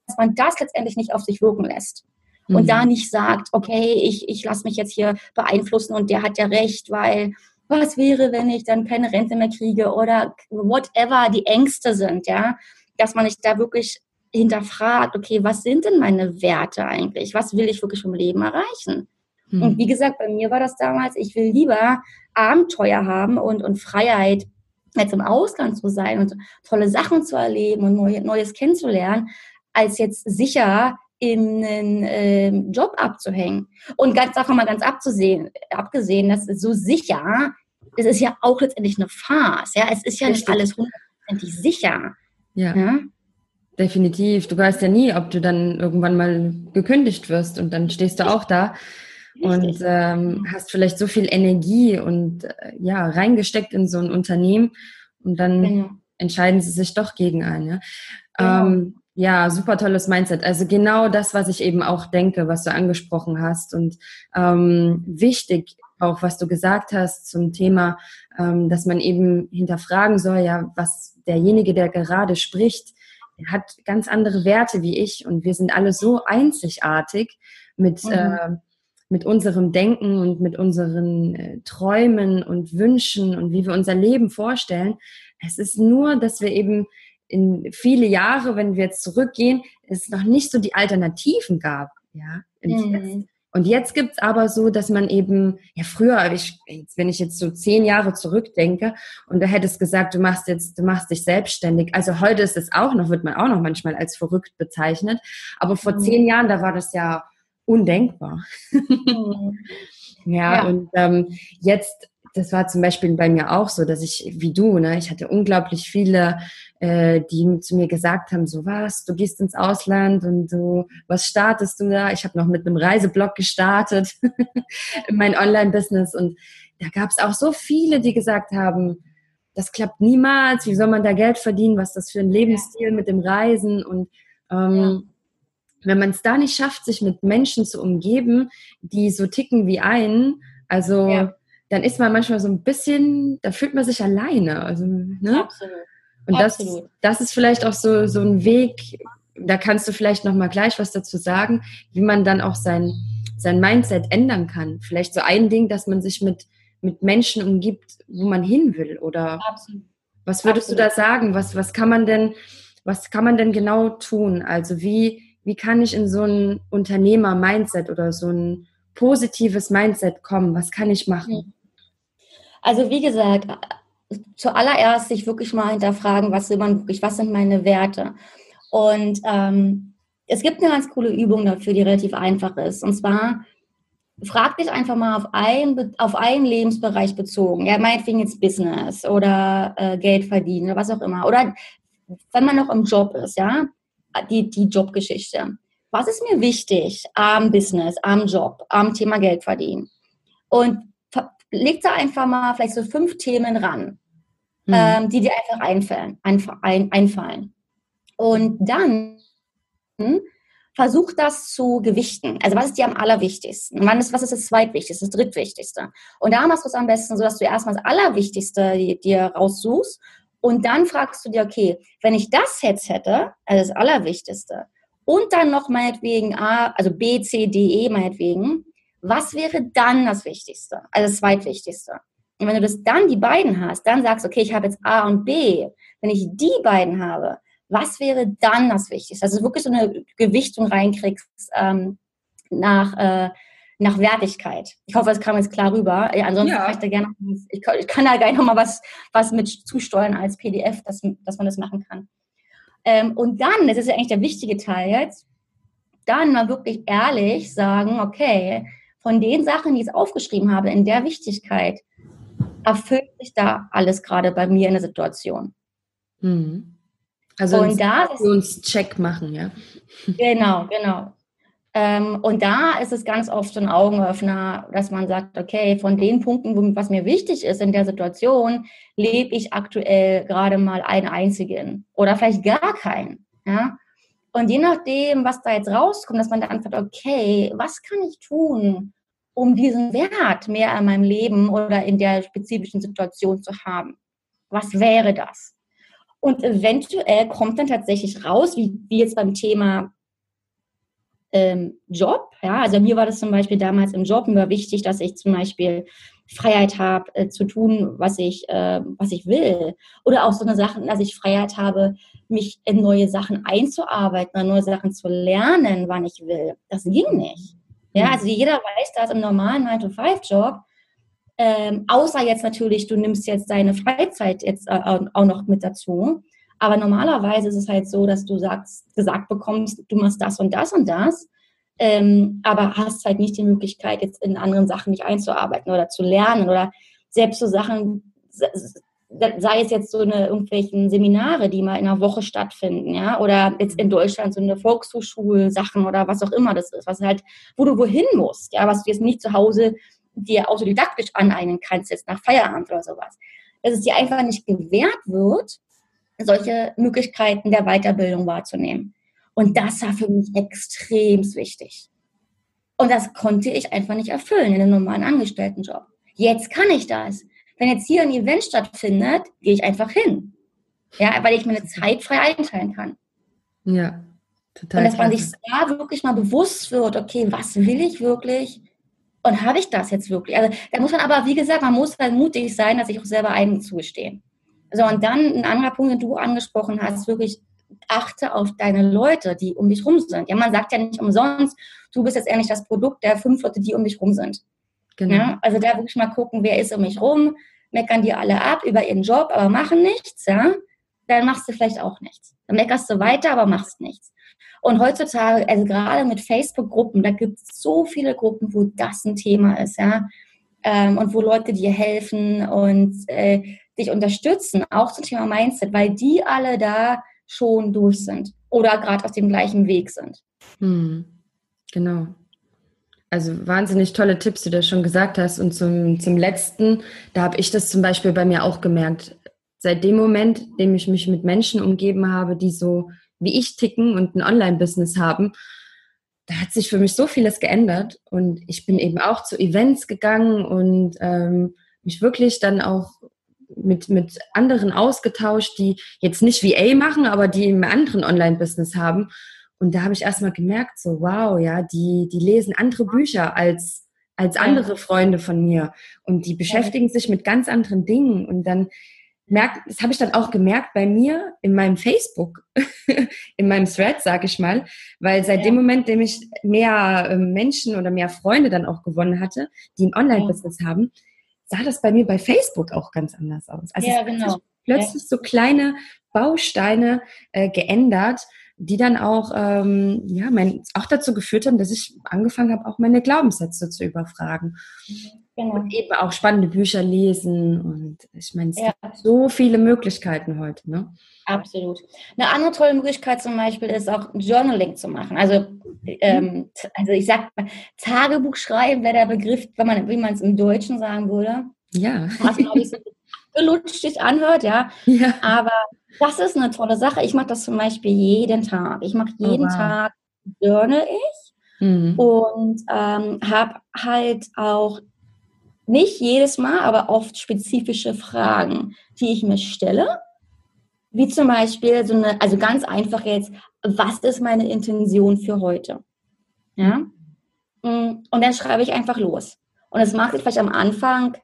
dass man das letztendlich nicht auf sich wirken lässt. Und mhm. da nicht sagt, okay, ich, ich lasse mich jetzt hier beeinflussen und der hat ja recht, weil was wäre, wenn ich dann keine Rente mehr kriege oder whatever die Ängste sind, ja, dass man sich da wirklich hinterfragt, okay, was sind denn meine Werte eigentlich? Was will ich wirklich vom Leben erreichen? Mhm. Und wie gesagt, bei mir war das damals, ich will lieber Abenteuer haben und, und Freiheit, jetzt im Ausland zu sein und tolle Sachen zu erleben und neu, Neues kennenzulernen, als jetzt sicher in einen äh, Job abzuhängen. Und ganz davon mal ganz abzusehen, abgesehen, dass so sicher, es ist ja auch letztendlich eine Farce. Ja, es ist ja Richtig. nicht alles hundertprozentig sicher. Ja. ja. Definitiv. Du weißt ja nie, ob du dann irgendwann mal gekündigt wirst und dann stehst du auch da und ähm, hast vielleicht so viel Energie und äh, ja reingesteckt in so ein Unternehmen und dann genau. entscheiden sie sich doch gegen einen. Ja? Genau. Ähm, ja, super tolles Mindset. Also genau das, was ich eben auch denke, was du angesprochen hast und ähm, wichtig auch, was du gesagt hast zum Thema, ähm, dass man eben hinterfragen soll, ja, was derjenige, der gerade spricht, der hat ganz andere Werte wie ich und wir sind alle so einzigartig mit mhm. äh, mit unserem Denken und mit unseren äh, Träumen und Wünschen und wie wir unser Leben vorstellen. Es ist nur, dass wir eben in viele Jahre, wenn wir jetzt zurückgehen, es noch nicht so die Alternativen gab. Ja, mhm. Und jetzt gibt's aber so, dass man eben, ja früher, ich, wenn ich jetzt so zehn Jahre zurückdenke und da hättest gesagt, du machst jetzt, du machst dich selbstständig. Also heute ist es auch noch, wird man auch noch manchmal als verrückt bezeichnet. Aber vor mhm. zehn Jahren, da war das ja undenkbar. Mhm. ja, ja, und ähm, jetzt das war zum Beispiel bei mir auch so, dass ich, wie du, ne, ich hatte unglaublich viele, äh, die zu mir gesagt haben, so was, du gehst ins Ausland und du, was startest du da? Ich habe noch mit einem Reiseblog gestartet, mein Online-Business und da gab es auch so viele, die gesagt haben, das klappt niemals, wie soll man da Geld verdienen, was ist das für ein Lebensstil mit dem Reisen? Und ähm, wenn man es da nicht schafft, sich mit Menschen zu umgeben, die so ticken wie einen, also ja dann ist man manchmal so ein bisschen, da fühlt man sich alleine. Also, ne? Absolut. Und das, Absolut. das ist vielleicht auch so, so ein Weg, da kannst du vielleicht noch mal gleich was dazu sagen, wie man dann auch sein, sein Mindset ändern kann. Vielleicht so ein Ding, dass man sich mit, mit Menschen umgibt, wo man hin will. Oder Absolut. was würdest Absolut. du da sagen? Was, was kann man denn, was kann man denn genau tun? Also wie, wie kann ich in so ein Unternehmer-Mindset oder so ein positives Mindset kommen? Was kann ich machen? Also wie gesagt, zuallererst sich wirklich mal hinterfragen, was will man wirklich, was sind meine Werte? Und ähm, es gibt eine ganz coole Übung dafür, die relativ einfach ist. Und zwar frag dich einfach mal auf, ein, auf einen Lebensbereich bezogen. Ja, meinetwegen jetzt Business oder äh, Geld verdienen oder was auch immer. Oder wenn man noch im Job ist, ja, die, die Jobgeschichte. Was ist mir wichtig am Business, am Job, am Thema Geld verdienen? Und leg da einfach mal vielleicht so fünf Themen ran, mhm. ähm, die dir einfach einfallen, einfach ein, einfallen. Und dann versuch das zu gewichten. Also was ist dir am allerwichtigsten? Was ist, was ist das zweitwichtigste, das drittwichtigste? Und da machst du es am besten so, dass du erstmal das Allerwichtigste dir raussuchst und dann fragst du dir, okay, wenn ich das jetzt hätte, also das Allerwichtigste, und dann noch meinetwegen A, also B, C, D, E meinetwegen, was wäre dann das Wichtigste, also das Zweitwichtigste? Und wenn du das dann die beiden hast, dann sagst, okay, ich habe jetzt A und B. Wenn ich die beiden habe, was wäre dann das Wichtigste? Also wirklich so eine Gewichtung reinkriegst ähm, nach, äh, nach Wertigkeit. Ich hoffe, es kam jetzt klar rüber. Ja, ansonsten ja. kann ich da gerne, ich, ich kann da gerne noch mal was, was mit zusteuern als PDF, dass, dass man das machen kann. Ähm, und dann, das ist ja eigentlich der wichtige Teil jetzt, dann mal wirklich ehrlich sagen, okay, von den Sachen, die ich aufgeschrieben habe, in der Wichtigkeit, erfüllt sich da alles gerade bei mir in der Situation. Mhm. Also und da uns Check machen, ja. Genau, genau. Ähm, und da ist es ganz oft ein Augenöffner, dass man sagt, okay, von den Punkten, was mir wichtig ist in der Situation, lebe ich aktuell gerade mal einen einzigen oder vielleicht gar keinen. Ja? Und je nachdem, was da jetzt rauskommt, dass man dann fragt, okay, was kann ich tun, um diesen Wert mehr in meinem Leben oder in der spezifischen Situation zu haben? Was wäre das? Und eventuell kommt dann tatsächlich raus, wie, wie jetzt beim Thema ähm, Job. Ja, also mir war das zum Beispiel damals im Job immer wichtig, dass ich zum Beispiel Freiheit habe, äh, zu tun, was ich, äh, was ich will. Oder auch so eine Sache, dass ich Freiheit habe, mich in neue Sachen einzuarbeiten, neue Sachen zu lernen, wann ich will. Das ging nicht. Ja, mhm. also jeder weiß das im normalen 9-to-5-Job. Ähm, außer jetzt natürlich, du nimmst jetzt deine Freizeit jetzt äh, auch noch mit dazu. Aber normalerweise ist es halt so, dass du sagst, gesagt bekommst, du machst das und das und das, ähm, aber hast halt nicht die Möglichkeit, jetzt in anderen Sachen nicht einzuarbeiten oder zu lernen oder selbst so Sachen, sei es jetzt so eine irgendwelchen Seminare, die mal in einer Woche stattfinden, ja, oder jetzt in Deutschland so eine Volkshochschulsachen oder was auch immer das ist, was halt, wo du wohin musst, ja, was du jetzt nicht zu Hause dir autodidaktisch aneignen kannst, jetzt nach Feierabend oder sowas. Dass es dir einfach nicht gewährt wird, solche Möglichkeiten der Weiterbildung wahrzunehmen. Und das war für mich extrem wichtig. Und das konnte ich einfach nicht erfüllen in einem normalen Angestelltenjob. Jetzt kann ich das. Wenn jetzt hier ein Event stattfindet, gehe ich einfach hin. Ja, weil ich meine Zeit frei einteilen kann. Ja, total. Und dass man sich da wirklich mal bewusst wird, okay, was will ich wirklich? Und habe ich das jetzt wirklich? Also da muss man aber, wie gesagt, man muss halt mutig sein, dass ich auch selber einzugestehen. So, und dann ein anderer Punkt, den du angesprochen hast, wirklich achte auf deine Leute, die um dich rum sind. Ja, man sagt ja nicht umsonst, du bist jetzt ehrlich das Produkt der fünf Leute, die um dich rum sind. Genau. Ja, also da wirklich mal gucken, wer ist um mich rum, meckern die alle ab über ihren Job, aber machen nichts, ja, dann machst du vielleicht auch nichts. Dann meckerst du weiter, aber machst nichts. Und heutzutage, also gerade mit Facebook-Gruppen, da gibt es so viele Gruppen, wo das ein Thema ist, ja. Ähm, und wo Leute dir helfen und äh, dich unterstützen, auch zum Thema Mindset, weil die alle da schon durch sind oder gerade auf dem gleichen Weg sind. Hm. Genau. Also wahnsinnig tolle Tipps, die du schon gesagt hast. Und zum, zum letzten, da habe ich das zum Beispiel bei mir auch gemerkt. Seit dem Moment, in dem ich mich mit Menschen umgeben habe, die so wie ich ticken und ein Online-Business haben, da hat sich für mich so vieles geändert. Und ich bin eben auch zu Events gegangen und ähm, mich wirklich dann auch mit, mit anderen ausgetauscht, die jetzt nicht VA machen, aber die einen anderen Online-Business haben. Und da habe ich erstmal gemerkt, so wow, ja, die, die lesen andere Bücher als, als andere Freunde von mir. Und die beschäftigen sich mit ganz anderen Dingen. Und dann merkt, das habe ich dann auch gemerkt bei mir in meinem Facebook, in meinem Thread, sage ich mal, weil seit ja. dem Moment, dem ich mehr ähm, Menschen oder mehr Freunde dann auch gewonnen hatte, die ein Online-Business ja. haben, sah das bei mir bei Facebook auch ganz anders aus. Also ja, genau. plötzlich so kleine Bausteine äh, geändert, die dann auch, ähm, ja, mein, auch dazu geführt haben, dass ich angefangen habe, auch meine Glaubenssätze zu überfragen. Genau. Und eben auch spannende Bücher lesen. Und ich meine, es ja. gibt so viele Möglichkeiten heute. Ne? Absolut. Eine andere tolle Möglichkeit zum Beispiel ist auch Journaling zu machen. Also, ähm, also ich sag mal, Tagebuch schreiben wäre der Begriff, wenn man, wie man es im Deutschen sagen würde. Ja. Was, glaube ich, so gelutscht sich anhört, ja. ja. Aber das ist eine tolle Sache. Ich mache das zum Beispiel jeden Tag. Ich mache oh, jeden oh, wow. Tag journal ich mhm. und ähm, habe halt auch nicht jedes Mal, aber oft spezifische Fragen, die ich mir stelle. Wie zum Beispiel so eine, also ganz einfach jetzt, was ist meine Intention für heute? Ja? Mm, und dann schreibe ich einfach los. Und es mag sich vielleicht am Anfang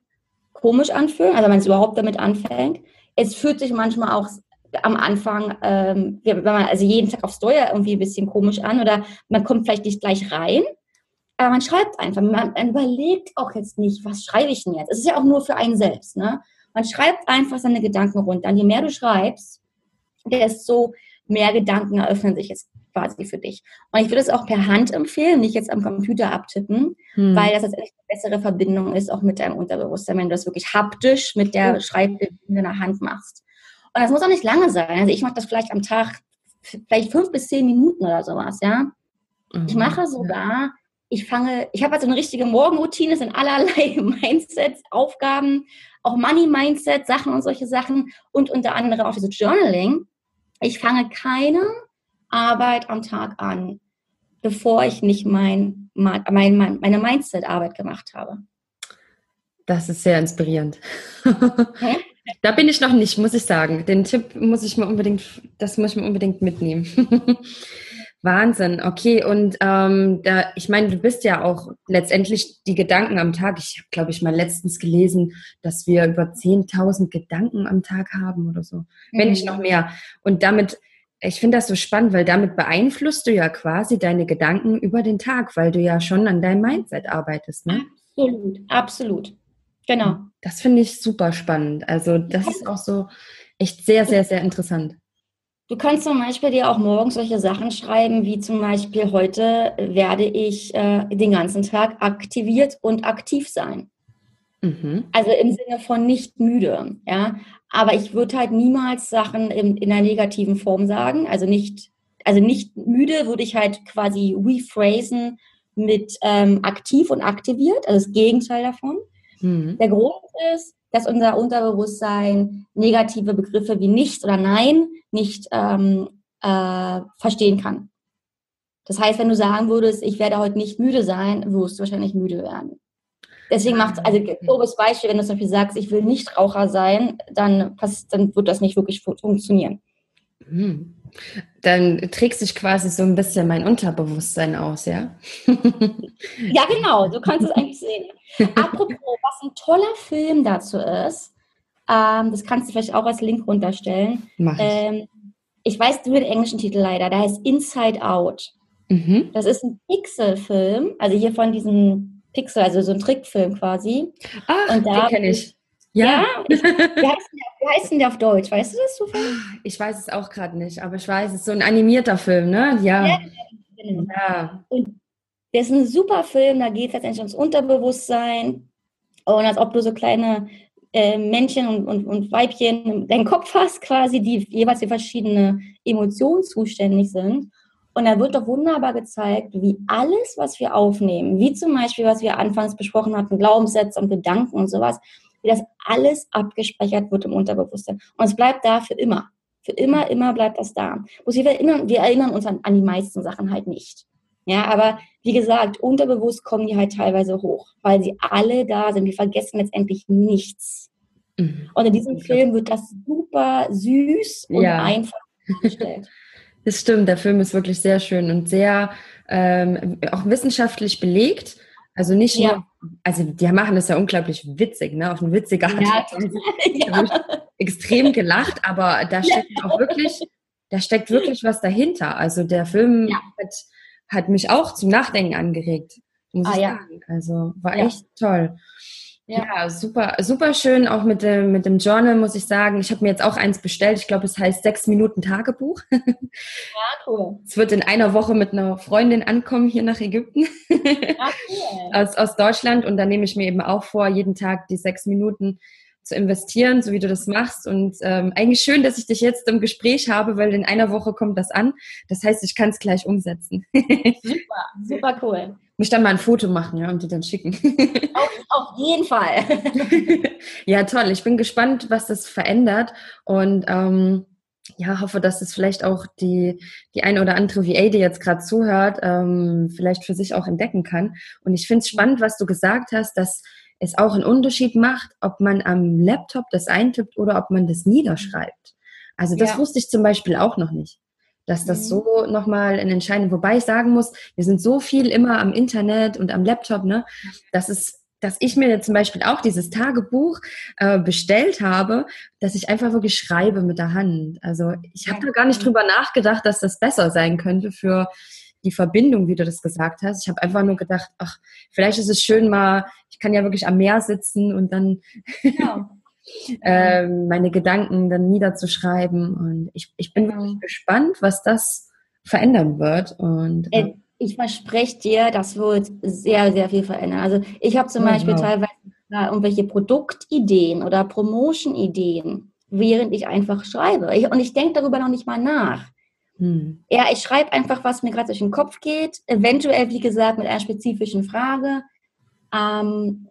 komisch anfühlen, also wenn es überhaupt damit anfängt. Es fühlt sich manchmal auch am Anfang, ähm, wenn man also jeden Tag aufs Steuer irgendwie ein bisschen komisch an oder man kommt vielleicht nicht gleich rein. Aber man schreibt einfach, man, man überlegt auch jetzt nicht, was schreibe ich denn jetzt? Es ist ja auch nur für einen selbst. Ne? Man schreibt einfach seine Gedanken runter. Und je mehr du schreibst, desto mehr Gedanken eröffnen sich jetzt quasi für dich. Und ich würde es auch per Hand empfehlen, nicht jetzt am Computer abtippen, hm. weil das tatsächlich eine bessere Verbindung ist, auch mit deinem Unterbewusstsein, wenn du das wirklich haptisch mit der Schreibbewegung in der Hand machst. Und das muss auch nicht lange sein. Also ich mache das vielleicht am Tag, vielleicht fünf bis zehn Minuten oder sowas, ja. Mhm. Ich mache sogar ich fange, ich habe halt so eine richtige Morgenroutine, es sind allerlei Mindsets, Aufgaben, auch Money-Mindset, Sachen und solche Sachen und unter anderem auch dieses Journaling. Ich fange keine Arbeit am Tag an, bevor ich nicht mein, mein, mein meine Mindset-Arbeit gemacht habe. Das ist sehr inspirierend. Okay? Da bin ich noch nicht, muss ich sagen. Den Tipp muss ich mir unbedingt, das muss ich mir unbedingt mitnehmen. Wahnsinn, okay. Und ähm, da, ich meine, du bist ja auch letztendlich die Gedanken am Tag. Ich habe, glaube ich, mal letztens gelesen, dass wir über 10.000 Gedanken am Tag haben oder so, mhm. wenn nicht noch mehr. Und damit, ich finde das so spannend, weil damit beeinflusst du ja quasi deine Gedanken über den Tag, weil du ja schon an deinem Mindset arbeitest. Ne? Absolut, absolut. Genau. Das finde ich super spannend. Also das ist auch so echt sehr, sehr, sehr interessant. Du kannst zum Beispiel dir auch morgens solche Sachen schreiben, wie zum Beispiel heute werde ich äh, den ganzen Tag aktiviert und aktiv sein. Mhm. Also im Sinne von nicht müde, ja. Aber ich würde halt niemals Sachen in, in einer negativen Form sagen. Also nicht, also nicht müde würde ich halt quasi rephrasen mit ähm, aktiv und aktiviert, also das Gegenteil davon. Mhm. Der Grund ist, dass unser Unterbewusstsein negative Begriffe wie nicht oder nein nicht ähm, äh, verstehen kann. Das heißt, wenn du sagen würdest, ich werde heute nicht müde sein, wirst du wahrscheinlich müde werden. Deswegen macht es, also grobes Beispiel, wenn du zum Beispiel sagst, ich will nicht Raucher sein, dann, dann wird das nicht wirklich funktionieren. Hm. Dann trägst dich quasi so ein bisschen mein Unterbewusstsein aus, ja? ja, genau, du kannst es eigentlich sehen. Apropos, was ein toller Film dazu ist, ähm, das kannst du vielleicht auch als Link runterstellen. Mach ich. Ähm, ich weiß nur den englischen Titel leider, der heißt Inside Out. Mhm. Das ist ein Pixel-Film, also hier von diesem Pixel, also so ein Trickfilm quasi. Da den kenne ich. Ja, ja ich, wie, heißt der, wie heißt denn der auf Deutsch? Weißt du das zufällig? Ich weiß es auch gerade nicht, aber ich weiß, es ist so ein animierter Film, ne? Ja. ja, genau. ja. Und der ist ein super Film, da geht es letztendlich ums Unterbewusstsein und als ob du so kleine äh, Männchen und, und, und Weibchen in deinem Kopf hast, quasi, die jeweils für verschiedene Emotionen zuständig sind. Und da wird doch wunderbar gezeigt, wie alles, was wir aufnehmen, wie zum Beispiel, was wir anfangs besprochen hatten, Glaubenssätze und Gedanken und sowas, wie das alles abgespeichert wird im Unterbewusstsein. Und es bleibt da für immer. Für immer, immer bleibt das da. wir, erinnern, wir erinnern uns an, an die meisten Sachen halt nicht. Ja, aber wie gesagt, unterbewusst kommen die halt teilweise hoch, weil sie alle da sind. Wir vergessen letztendlich nichts. Mhm. Und in diesem Film wird das super süß und ja. einfach dargestellt. Das stimmt, der Film ist wirklich sehr schön und sehr ähm, auch wissenschaftlich belegt. Also nicht ja. nur, also die machen das ja unglaublich witzig, ne? Auf eine witzige Art. Ja, ja. extrem gelacht, aber da steckt auch wirklich, da steckt wirklich was dahinter. Also der Film hat, hat mich auch zum Nachdenken angeregt, muss ah, ich sagen. Also war echt toll. Ja. ja, super, super schön auch mit dem, mit dem Journal, muss ich sagen. Ich habe mir jetzt auch eins bestellt. Ich glaube, es heißt sechs Minuten Tagebuch. Ja, cool. Es wird in einer Woche mit einer Freundin ankommen hier nach Ägypten. Ja, cool. aus, aus Deutschland. Und da nehme ich mir eben auch vor, jeden Tag die sechs Minuten zu investieren, so wie du das machst. Und ähm, eigentlich schön, dass ich dich jetzt im Gespräch habe, weil in einer Woche kommt das an. Das heißt, ich kann es gleich umsetzen. super, super cool. Muss dann mal ein Foto machen ja, und dir dann schicken. Auf, auf jeden Fall. ja, toll. Ich bin gespannt, was das verändert. Und ähm, ja, hoffe, dass es vielleicht auch die, die eine oder andere VA, die jetzt gerade zuhört, ähm, vielleicht für sich auch entdecken kann. Und ich finde es spannend, was du gesagt hast, dass es auch einen Unterschied macht, ob man am Laptop das eintippt oder ob man das niederschreibt. Also das ja. wusste ich zum Beispiel auch noch nicht, dass das mhm. so nochmal ein entscheidend, wobei ich sagen muss, wir sind so viel immer am Internet und am Laptop, ne, dass es dass ich mir zum Beispiel auch dieses Tagebuch äh, bestellt habe, dass ich einfach wirklich schreibe mit der Hand. Also ich habe da gar nicht drüber nachgedacht, dass das besser sein könnte für die Verbindung, wie du das gesagt hast. Ich habe einfach nur gedacht, ach, vielleicht ist es schön mal, ich kann ja wirklich am Meer sitzen und dann ja. äh, meine Gedanken dann niederzuschreiben. Und ich, ich bin wirklich gespannt, was das verändern wird. Und äh, ich verspreche dir, das wird sehr, sehr viel verändern. Also ich habe zum Beispiel teilweise irgendwelche Produktideen oder Promotion-Ideen, während ich einfach schreibe. Ich, und ich denke darüber noch nicht mal nach. Hm. Ja, ich schreibe einfach, was mir gerade durch den Kopf geht, eventuell, wie gesagt, mit einer spezifischen Frage. Ähm,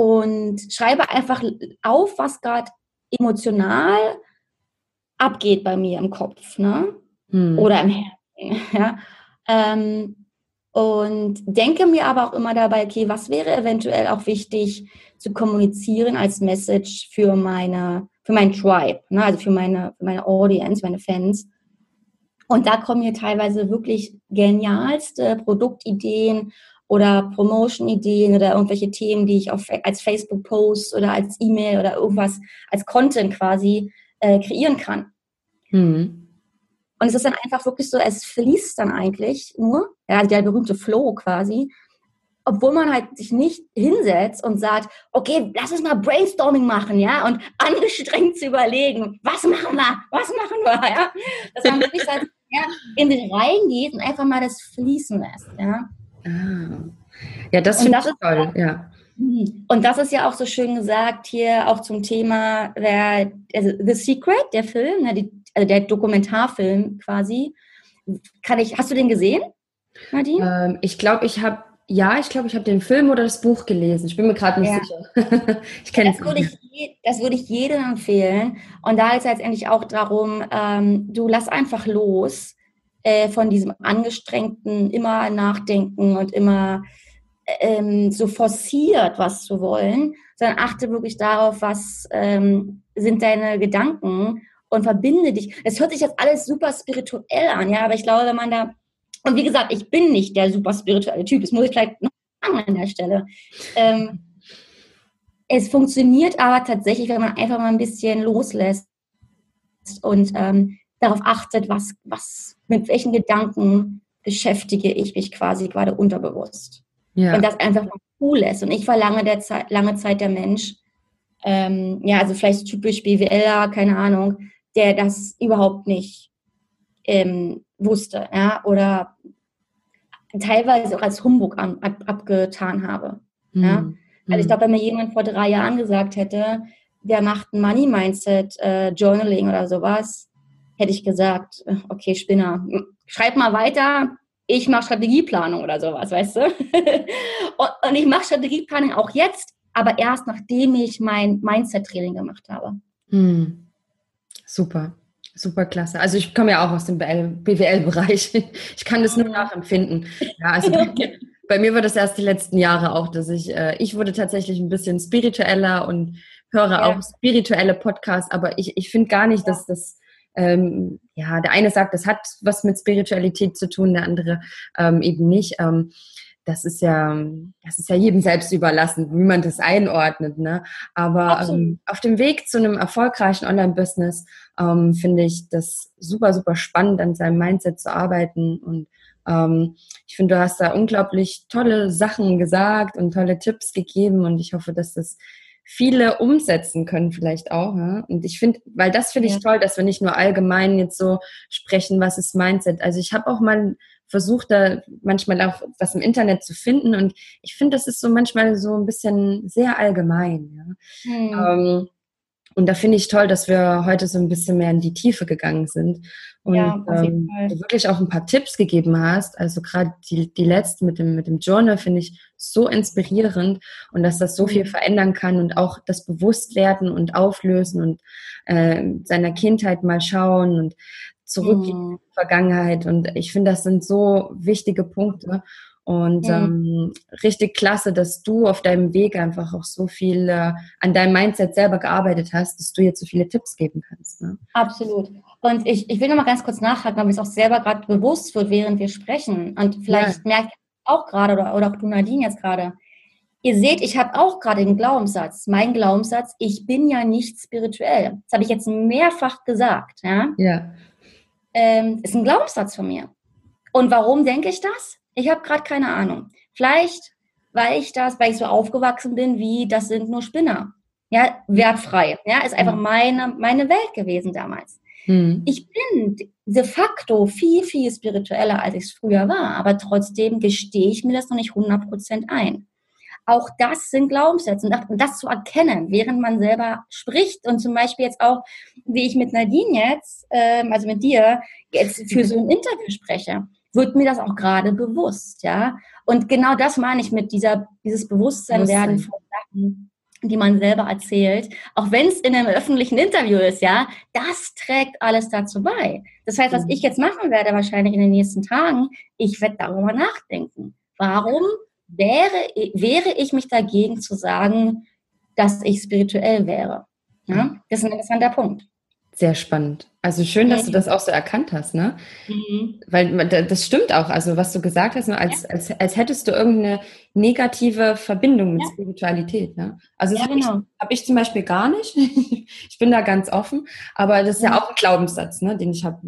und schreibe einfach auf, was gerade emotional abgeht bei mir im Kopf ne? Hm. oder im Herzen. Ja? Ähm, und denke mir aber auch immer dabei, okay, was wäre eventuell auch wichtig zu kommunizieren als Message für meine, für mein Tribe, ne? also für meine, für meine Audience, meine Fans. Und da kommen mir teilweise wirklich genialste Produktideen oder Promotion-Ideen oder irgendwelche Themen, die ich auf, als Facebook-Post oder als E-Mail oder irgendwas als Content quasi äh, kreieren kann. Mhm. Und es ist dann einfach wirklich so, es fließt dann eigentlich nur, ja, der berühmte Flow quasi, obwohl man halt sich nicht hinsetzt und sagt, okay, lass uns mal Brainstorming machen, ja, und angestrengt zu überlegen, was machen wir, was machen wir, ja. Dass man wirklich sagt, ja, in den Reihen geht und einfach mal das fließen lässt. Ja, ah. ja das finde ich toll. Ja. Mhm. Und das ist ja auch so schön gesagt hier auch zum Thema der, also The Secret, der Film, ne, also der Dokumentarfilm quasi. Kann ich, hast du den gesehen, Nadine? Ähm, ich glaube, ich habe ja, ich glaube, ich habe den Film oder das Buch gelesen. Ich bin mir gerade nicht ja. sicher. ich kenne es nicht. Ich, das würde ich jedem empfehlen. Und da ist letztendlich auch darum, ähm, du lass einfach los äh, von diesem angestrengten, immer nachdenken und immer ähm, so forciert was zu wollen, sondern achte wirklich darauf, was ähm, sind deine Gedanken und verbinde dich. Es hört sich jetzt alles super spirituell an, ja, aber ich glaube, wenn man da, und wie gesagt, ich bin nicht der super spirituelle Typ, das muss ich vielleicht noch sagen an der Stelle. Ähm, es funktioniert aber tatsächlich, wenn man einfach mal ein bisschen loslässt und ähm, darauf achtet, was, was, mit welchen Gedanken beschäftige ich mich quasi gerade unterbewusst. Ja. Und das einfach mal cool ist. Und ich war lange, der Zeit, lange Zeit der Mensch, ähm, ja, also vielleicht typisch BWLer, keine Ahnung, der das überhaupt nicht ähm, wusste, ja, oder teilweise auch als Humbug an, ab, abgetan habe. Mhm. Ja? Also ich glaube, wenn mir jemand vor drei Jahren gesagt hätte, der macht ein Money Mindset äh, Journaling oder sowas, hätte ich gesagt, okay, Spinner, schreib mal weiter, ich mache Strategieplanung oder sowas, weißt du? und, ich mache Strategieplanung auch jetzt, aber erst nachdem ich mein Mindset-Training gemacht habe. Hm. Super. Super klasse. Also ich komme ja auch aus dem BWL-Bereich. Ich kann das nur nachempfinden. Ja, also bei mir, bei mir war das erst die letzten Jahre auch, dass ich, äh, ich wurde tatsächlich ein bisschen spiritueller und höre ja. auch spirituelle Podcasts, aber ich, ich finde gar nicht, dass das, ähm, ja, der eine sagt, das hat was mit Spiritualität zu tun, der andere ähm, eben nicht. Ähm, das ist ja, das ist ja jedem selbst überlassen, wie man das einordnet. Ne? Aber ähm, auf dem Weg zu einem erfolgreichen Online-Business ähm, finde ich das super, super spannend, an seinem Mindset zu arbeiten. Und ähm, ich finde, du hast da unglaublich tolle Sachen gesagt und tolle Tipps gegeben. Und ich hoffe, dass das viele umsetzen können vielleicht auch. Ja? Und ich finde, weil das finde ich ja. toll, dass wir nicht nur allgemein jetzt so sprechen, was ist Mindset. Also ich habe auch mal versucht, da manchmal auch was im Internet zu finden und ich finde, das ist so manchmal so ein bisschen sehr allgemein. Ja? Hm. Ähm, und da finde ich toll, dass wir heute so ein bisschen mehr in die Tiefe gegangen sind und ja, ähm, du wirklich auch ein paar Tipps gegeben hast. Also gerade die, die letzte mit dem, mit dem Journal finde ich so inspirierend und dass das so viel mhm. verändern kann und auch das Bewusstwerden und Auflösen und äh, seiner Kindheit mal schauen und zurück in mhm. die Vergangenheit. Und ich finde, das sind so wichtige Punkte. Und mhm. ähm, richtig klasse, dass du auf deinem Weg einfach auch so viel äh, an deinem Mindset selber gearbeitet hast, dass du jetzt so viele Tipps geben kannst. Ne? Absolut. Und ich, ich will noch mal ganz kurz nachhaken, ob es auch selber gerade bewusst wird, während wir sprechen. Und vielleicht ja. merkt auch gerade oder, oder auch du Nadine jetzt gerade. Ihr seht, ich habe auch gerade den Glaubenssatz, mein Glaubenssatz, ich bin ja nicht spirituell. Das habe ich jetzt mehrfach gesagt. Ja. ja. Ähm, ist ein Glaubenssatz von mir. Und warum denke ich das? Ich habe gerade keine Ahnung. Vielleicht, weil ich das, weil ich so aufgewachsen bin, wie das sind nur Spinner. Ja, wertfrei. Ja, ist einfach meine, meine Welt gewesen damals. Hm. Ich bin de facto viel, viel spiritueller, als ich es früher war, aber trotzdem gestehe ich mir das noch nicht 100% ein. Auch das sind Glaubenssätze und das zu erkennen, während man selber spricht und zum Beispiel jetzt auch, wie ich mit Nadine jetzt, ähm, also mit dir, jetzt für so ein Interview spreche wird mir das auch gerade bewusst, ja. Und genau das meine ich mit dieser, dieses Bewusstsein werden von Sachen, die man selber erzählt, auch wenn es in einem öffentlichen Interview ist, ja, das trägt alles dazu bei. Das heißt, was ich jetzt machen werde, wahrscheinlich in den nächsten Tagen, ich werde darüber nachdenken. Warum wäre, wäre ich mich dagegen zu sagen, dass ich spirituell wäre? Ja? Das ist ein interessanter Punkt. Sehr spannend. Also schön, dass du das auch so erkannt hast, ne? Mhm. Weil das stimmt auch, also was du gesagt hast, ne? als, ja. als, als hättest du irgendeine negative Verbindung mit ja. Spiritualität, ne? Also das ja, habe genau. ich, hab ich zum Beispiel gar nicht. ich bin da ganz offen, aber das ist ja, ja auch ein Glaubenssatz, ne, den ich habe.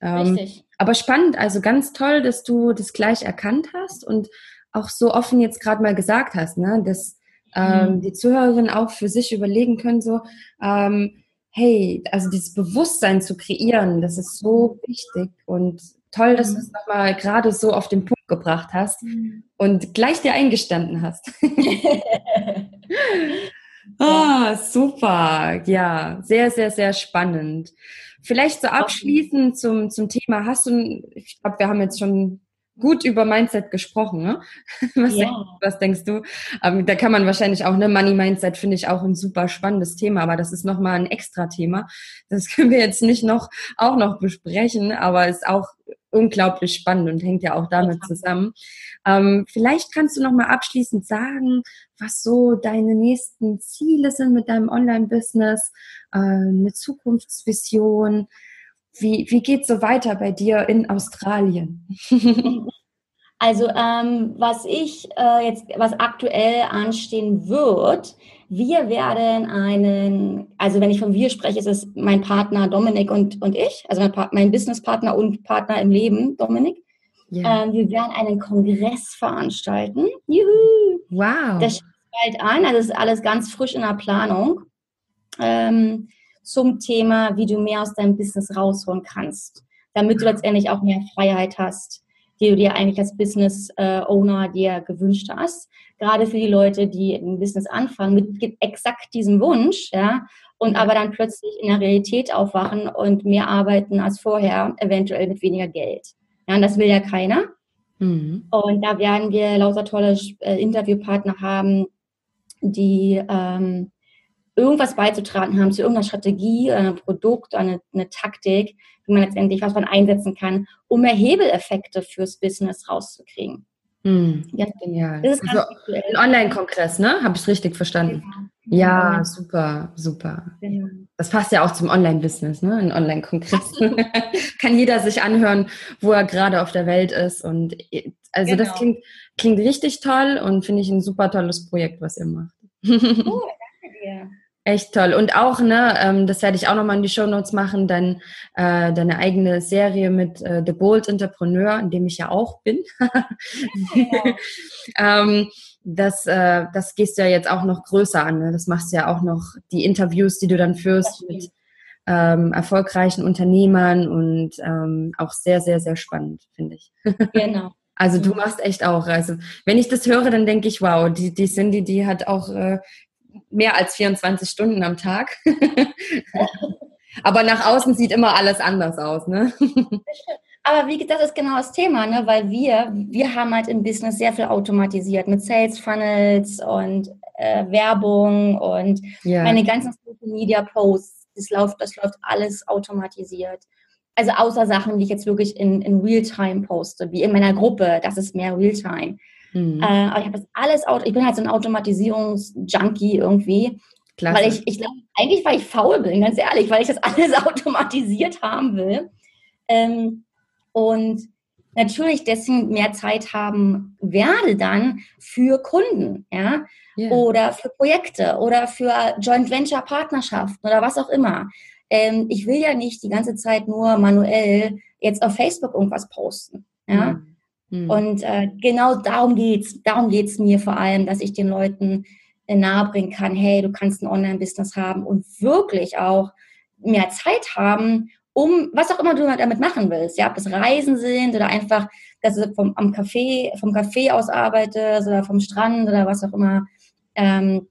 Ähm, Richtig. Aber spannend, also ganz toll, dass du das gleich erkannt hast und auch so offen jetzt gerade mal gesagt hast, ne? Dass ähm, mhm. die Zuhörerinnen auch für sich überlegen können, so, ähm, hey, also dieses Bewusstsein zu kreieren, das ist so wichtig und toll, dass du es nochmal gerade so auf den Punkt gebracht hast mhm. und gleich dir eingestanden hast. ah, super. Ja, sehr, sehr, sehr spannend. Vielleicht so abschließend zum, zum Thema, hast du, ich glaube, wir haben jetzt schon gut über Mindset gesprochen. Ne? Was, ja. denkst, was denkst du? Ähm, da kann man wahrscheinlich auch, ne, Money Mindset finde ich auch ein super spannendes Thema, aber das ist nochmal ein extra Thema. Das können wir jetzt nicht noch auch noch besprechen, aber ist auch unglaublich spannend und hängt ja auch damit zusammen. Ähm, vielleicht kannst du noch mal abschließend sagen, was so deine nächsten Ziele sind mit deinem Online-Business, äh, eine Zukunftsvision. Wie, wie geht es so weiter bei dir in Australien? Also ähm, was ich äh, jetzt, was aktuell anstehen wird, wir werden einen, also wenn ich von wir spreche, ist es mein Partner Dominik und, und ich, also mein, mein Businesspartner und Partner im Leben, Dominik. Yeah. Ähm, wir werden einen Kongress veranstalten. Juhu! Wow. Das steht bald an, also ist alles ganz frisch in der Planung. Ähm, zum Thema, wie du mehr aus deinem Business rausholen kannst, damit du letztendlich auch mehr Freiheit hast die du dir eigentlich als Business äh, Owner dir gewünscht hast. Gerade für die Leute, die ein Business anfangen mit exakt diesem Wunsch, ja, und aber dann plötzlich in der Realität aufwachen und mehr arbeiten als vorher, eventuell mit weniger Geld. Ja, und das will ja keiner. Mhm. Und da werden wir lauter tolle äh, Interviewpartner haben, die ähm, irgendwas beizutragen haben zu irgendeiner Strategie, einem Produkt, eine, eine Taktik, wie man letztendlich was man einsetzen kann, um mehr Hebeleffekte fürs Business rauszukriegen. Hm, ja, genial. Das ist also ein Online-Kongress, ne? Habe ich richtig verstanden? Ja, genau. super, super. Genau. Das passt ja auch zum Online-Business, ne? Ein Online-Kongress. Kann jeder sich anhören, wo er gerade auf der Welt ist. Und also genau. das klingt, klingt richtig toll und finde ich ein super tolles Projekt, was ihr macht. Oh, danke dir. Echt toll. Und auch, ne, ähm, das werde ich auch nochmal in die Show Notes machen, dann äh, deine eigene Serie mit äh, The Bold Entrepreneur, in dem ich ja auch bin. ja. ähm, das, äh, das gehst du ja jetzt auch noch größer an. Ne? Das machst du ja auch noch die Interviews, die du dann führst mit ähm, erfolgreichen Unternehmern und ähm, auch sehr, sehr, sehr spannend, finde ich. Genau. Also du machst echt auch. Also wenn ich das höre, dann denke ich, wow, die, die Cindy, die hat auch äh, mehr als 24 Stunden am Tag. Aber nach außen sieht immer alles anders aus, ne? Aber wie das ist genau das Thema, ne? Weil wir, wir haben halt im Business sehr viel automatisiert mit Sales Funnels und äh, Werbung und ja. meine ganzen Social Media Posts. Das läuft, das läuft alles automatisiert. Also außer Sachen, die ich jetzt wirklich in, in Realtime poste, wie in meiner Gruppe, das ist mehr Realtime. Mhm. Äh, aber ich habe das alles, ich bin halt so ein Automatisierungsjunkie irgendwie. Klasse. Weil ich, ich glaube, eigentlich, weil ich faul bin, ganz ehrlich, weil ich das alles automatisiert haben will. Ähm, und natürlich deswegen mehr Zeit haben werde dann für Kunden, ja, yeah. oder für Projekte oder für Joint Venture Partnerschaften oder was auch immer. Ähm, ich will ja nicht die ganze Zeit nur manuell jetzt auf Facebook irgendwas posten, ja. Mhm. Mhm. Und äh, genau darum geht's. Darum geht's mir vor allem, dass ich den Leuten äh, nahebringen kann, hey, du kannst ein Online-Business haben und wirklich auch mehr Zeit haben, um was auch immer du damit machen willst. Ja, ob das Reisen sind oder einfach, dass du vom, am Café, vom Café aus arbeitest oder vom Strand oder was auch immer. Ähm,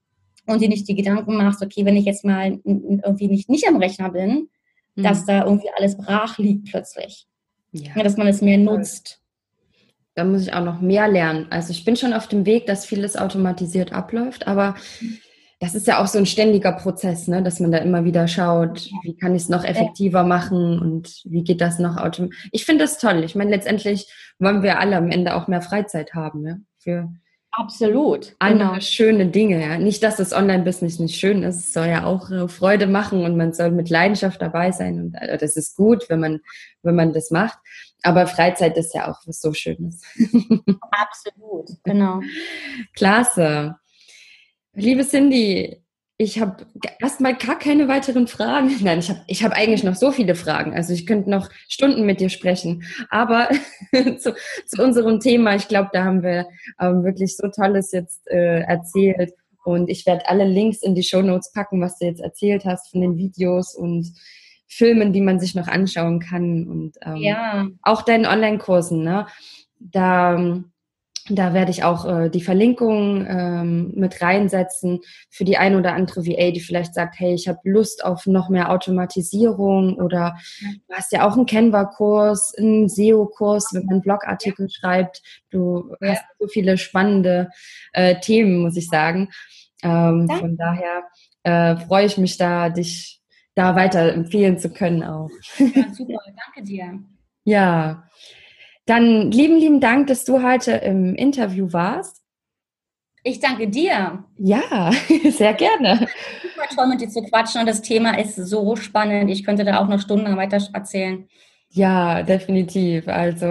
und dir nicht die Gedanken machst, okay, wenn ich jetzt mal irgendwie nicht, nicht am Rechner bin, mhm. dass da irgendwie alles brach liegt plötzlich. Ja dass man es mehr nutzt da muss ich auch noch mehr lernen. Also ich bin schon auf dem Weg, dass vieles automatisiert abläuft, aber das ist ja auch so ein ständiger Prozess, ne? dass man da immer wieder schaut, wie kann ich es noch effektiver machen und wie geht das noch automatisch. Ich finde das toll. Ich meine, letztendlich wollen wir alle am Ende auch mehr Freizeit haben, ja? für Absolut. Andere genau. schöne Dinge, ja. Nicht, dass das Online-Business nicht schön ist. Es soll ja auch äh, Freude machen und man soll mit Leidenschaft dabei sein. Und äh, das ist gut, wenn man, wenn man das macht. Aber Freizeit ist ja auch was so Schönes. Absolut, genau. Klasse. Liebe Cindy, ich habe erstmal gar keine weiteren Fragen. Nein, ich habe ich hab eigentlich noch so viele Fragen. Also ich könnte noch Stunden mit dir sprechen. Aber zu, zu unserem Thema, ich glaube, da haben wir ähm, wirklich so Tolles jetzt äh, erzählt. Und ich werde alle Links in die Show Notes packen, was du jetzt erzählt hast von den Videos und Filmen, die man sich noch anschauen kann und ähm, ja. auch deinen Online-Kursen. Ne? Da, da werde ich auch äh, die Verlinkung ähm, mit reinsetzen für die ein oder andere VA, die vielleicht sagt, hey, ich habe Lust auf noch mehr Automatisierung oder du hast ja auch einen Canva-Kurs, einen SEO-Kurs, wenn man Blogartikel schreibt. Du ja. hast so viele spannende äh, Themen, muss ich sagen. Ähm, von daher äh, freue ich mich da, dich da weiter empfehlen zu können auch. Ja, super, danke dir. Ja, dann lieben, lieben Dank, dass du heute im Interview warst. Ich danke dir. Ja, sehr gerne. Super toll, mit dir zu quatschen und das Thema ist so spannend. Ich könnte da auch noch Stunden weiter erzählen. Ja, definitiv. Also,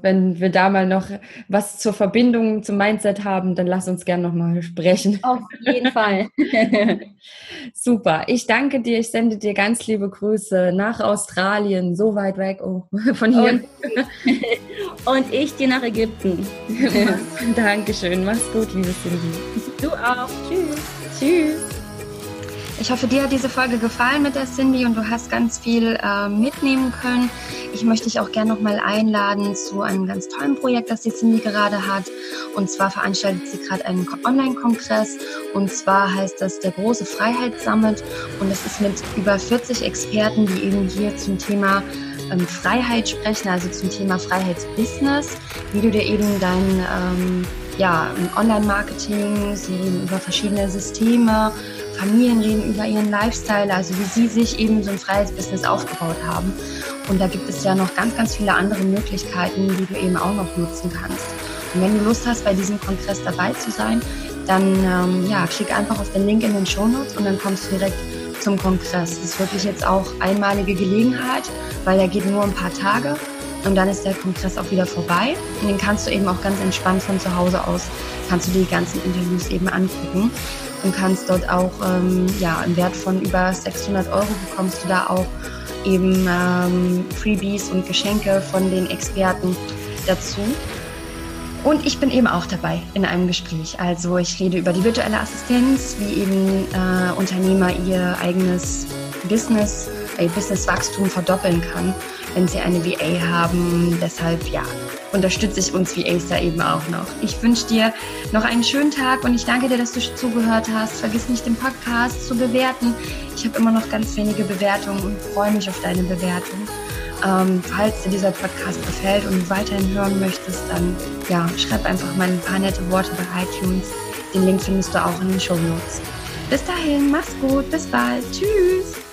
wenn wir da mal noch was zur Verbindung zum Mindset haben, dann lass uns gerne noch mal sprechen. Auf jeden Fall. Super. Ich danke dir. Ich sende dir ganz liebe Grüße nach Australien, so weit weg oh, von hier. Und, und ich dir nach Ägypten. Dankeschön. Mach's gut, liebe Cindy. Du auch. Tschüss. Tschüss. Ich hoffe, dir hat diese Folge gefallen mit der Cindy und du hast ganz viel äh, mitnehmen können. Ich möchte dich auch gerne nochmal einladen zu einem ganz tollen Projekt, das die Cindy gerade hat. Und zwar veranstaltet sie gerade einen Online-Kongress. Und zwar heißt das der große Freiheitssummit. Und es ist mit über 40 Experten, die eben hier zum Thema ähm, Freiheit sprechen, also zum Thema Freiheitsbusiness, wie du dir eben dein ähm, ja, Online-Marketing, sie reden über verschiedene Systeme, Familien reden über ihren Lifestyle, also wie sie sich eben so ein freies Business aufgebaut haben. Und da gibt es ja noch ganz, ganz viele andere Möglichkeiten, die du eben auch noch nutzen kannst. Und wenn du Lust hast, bei diesem Kongress dabei zu sein, dann ähm, ja, klick einfach auf den Link in den Show Notes und dann kommst du direkt zum Kongress. Das ist wirklich jetzt auch einmalige Gelegenheit, weil der geht nur ein paar Tage und dann ist der Kongress auch wieder vorbei. Und den kannst du eben auch ganz entspannt von zu Hause aus, kannst du die ganzen Interviews eben angucken und kannst dort auch, ähm, ja, im Wert von über 600 Euro bekommst du da auch eben ähm, Freebies und Geschenke von den Experten dazu. Und ich bin eben auch dabei in einem Gespräch. Also ich rede über die virtuelle Assistenz, wie eben äh, Unternehmer ihr eigenes Business, ihr Businesswachstum verdoppeln kann, wenn sie eine VA haben. Deshalb ja, unterstütze ich uns VAs da eben auch noch. Ich wünsche dir noch einen schönen Tag und ich danke dir, dass du zugehört hast. Vergiss nicht, den Podcast zu bewerten. Ich habe immer noch ganz wenige Bewertungen und freue mich auf deine Bewertung. Ähm, falls dir dieser Podcast gefällt und du weiterhin hören möchtest, dann ja, schreib einfach mal ein paar nette Worte bei iTunes. Den Link findest du auch in den Show Notes. Bis dahin, mach's gut, bis bald, tschüss.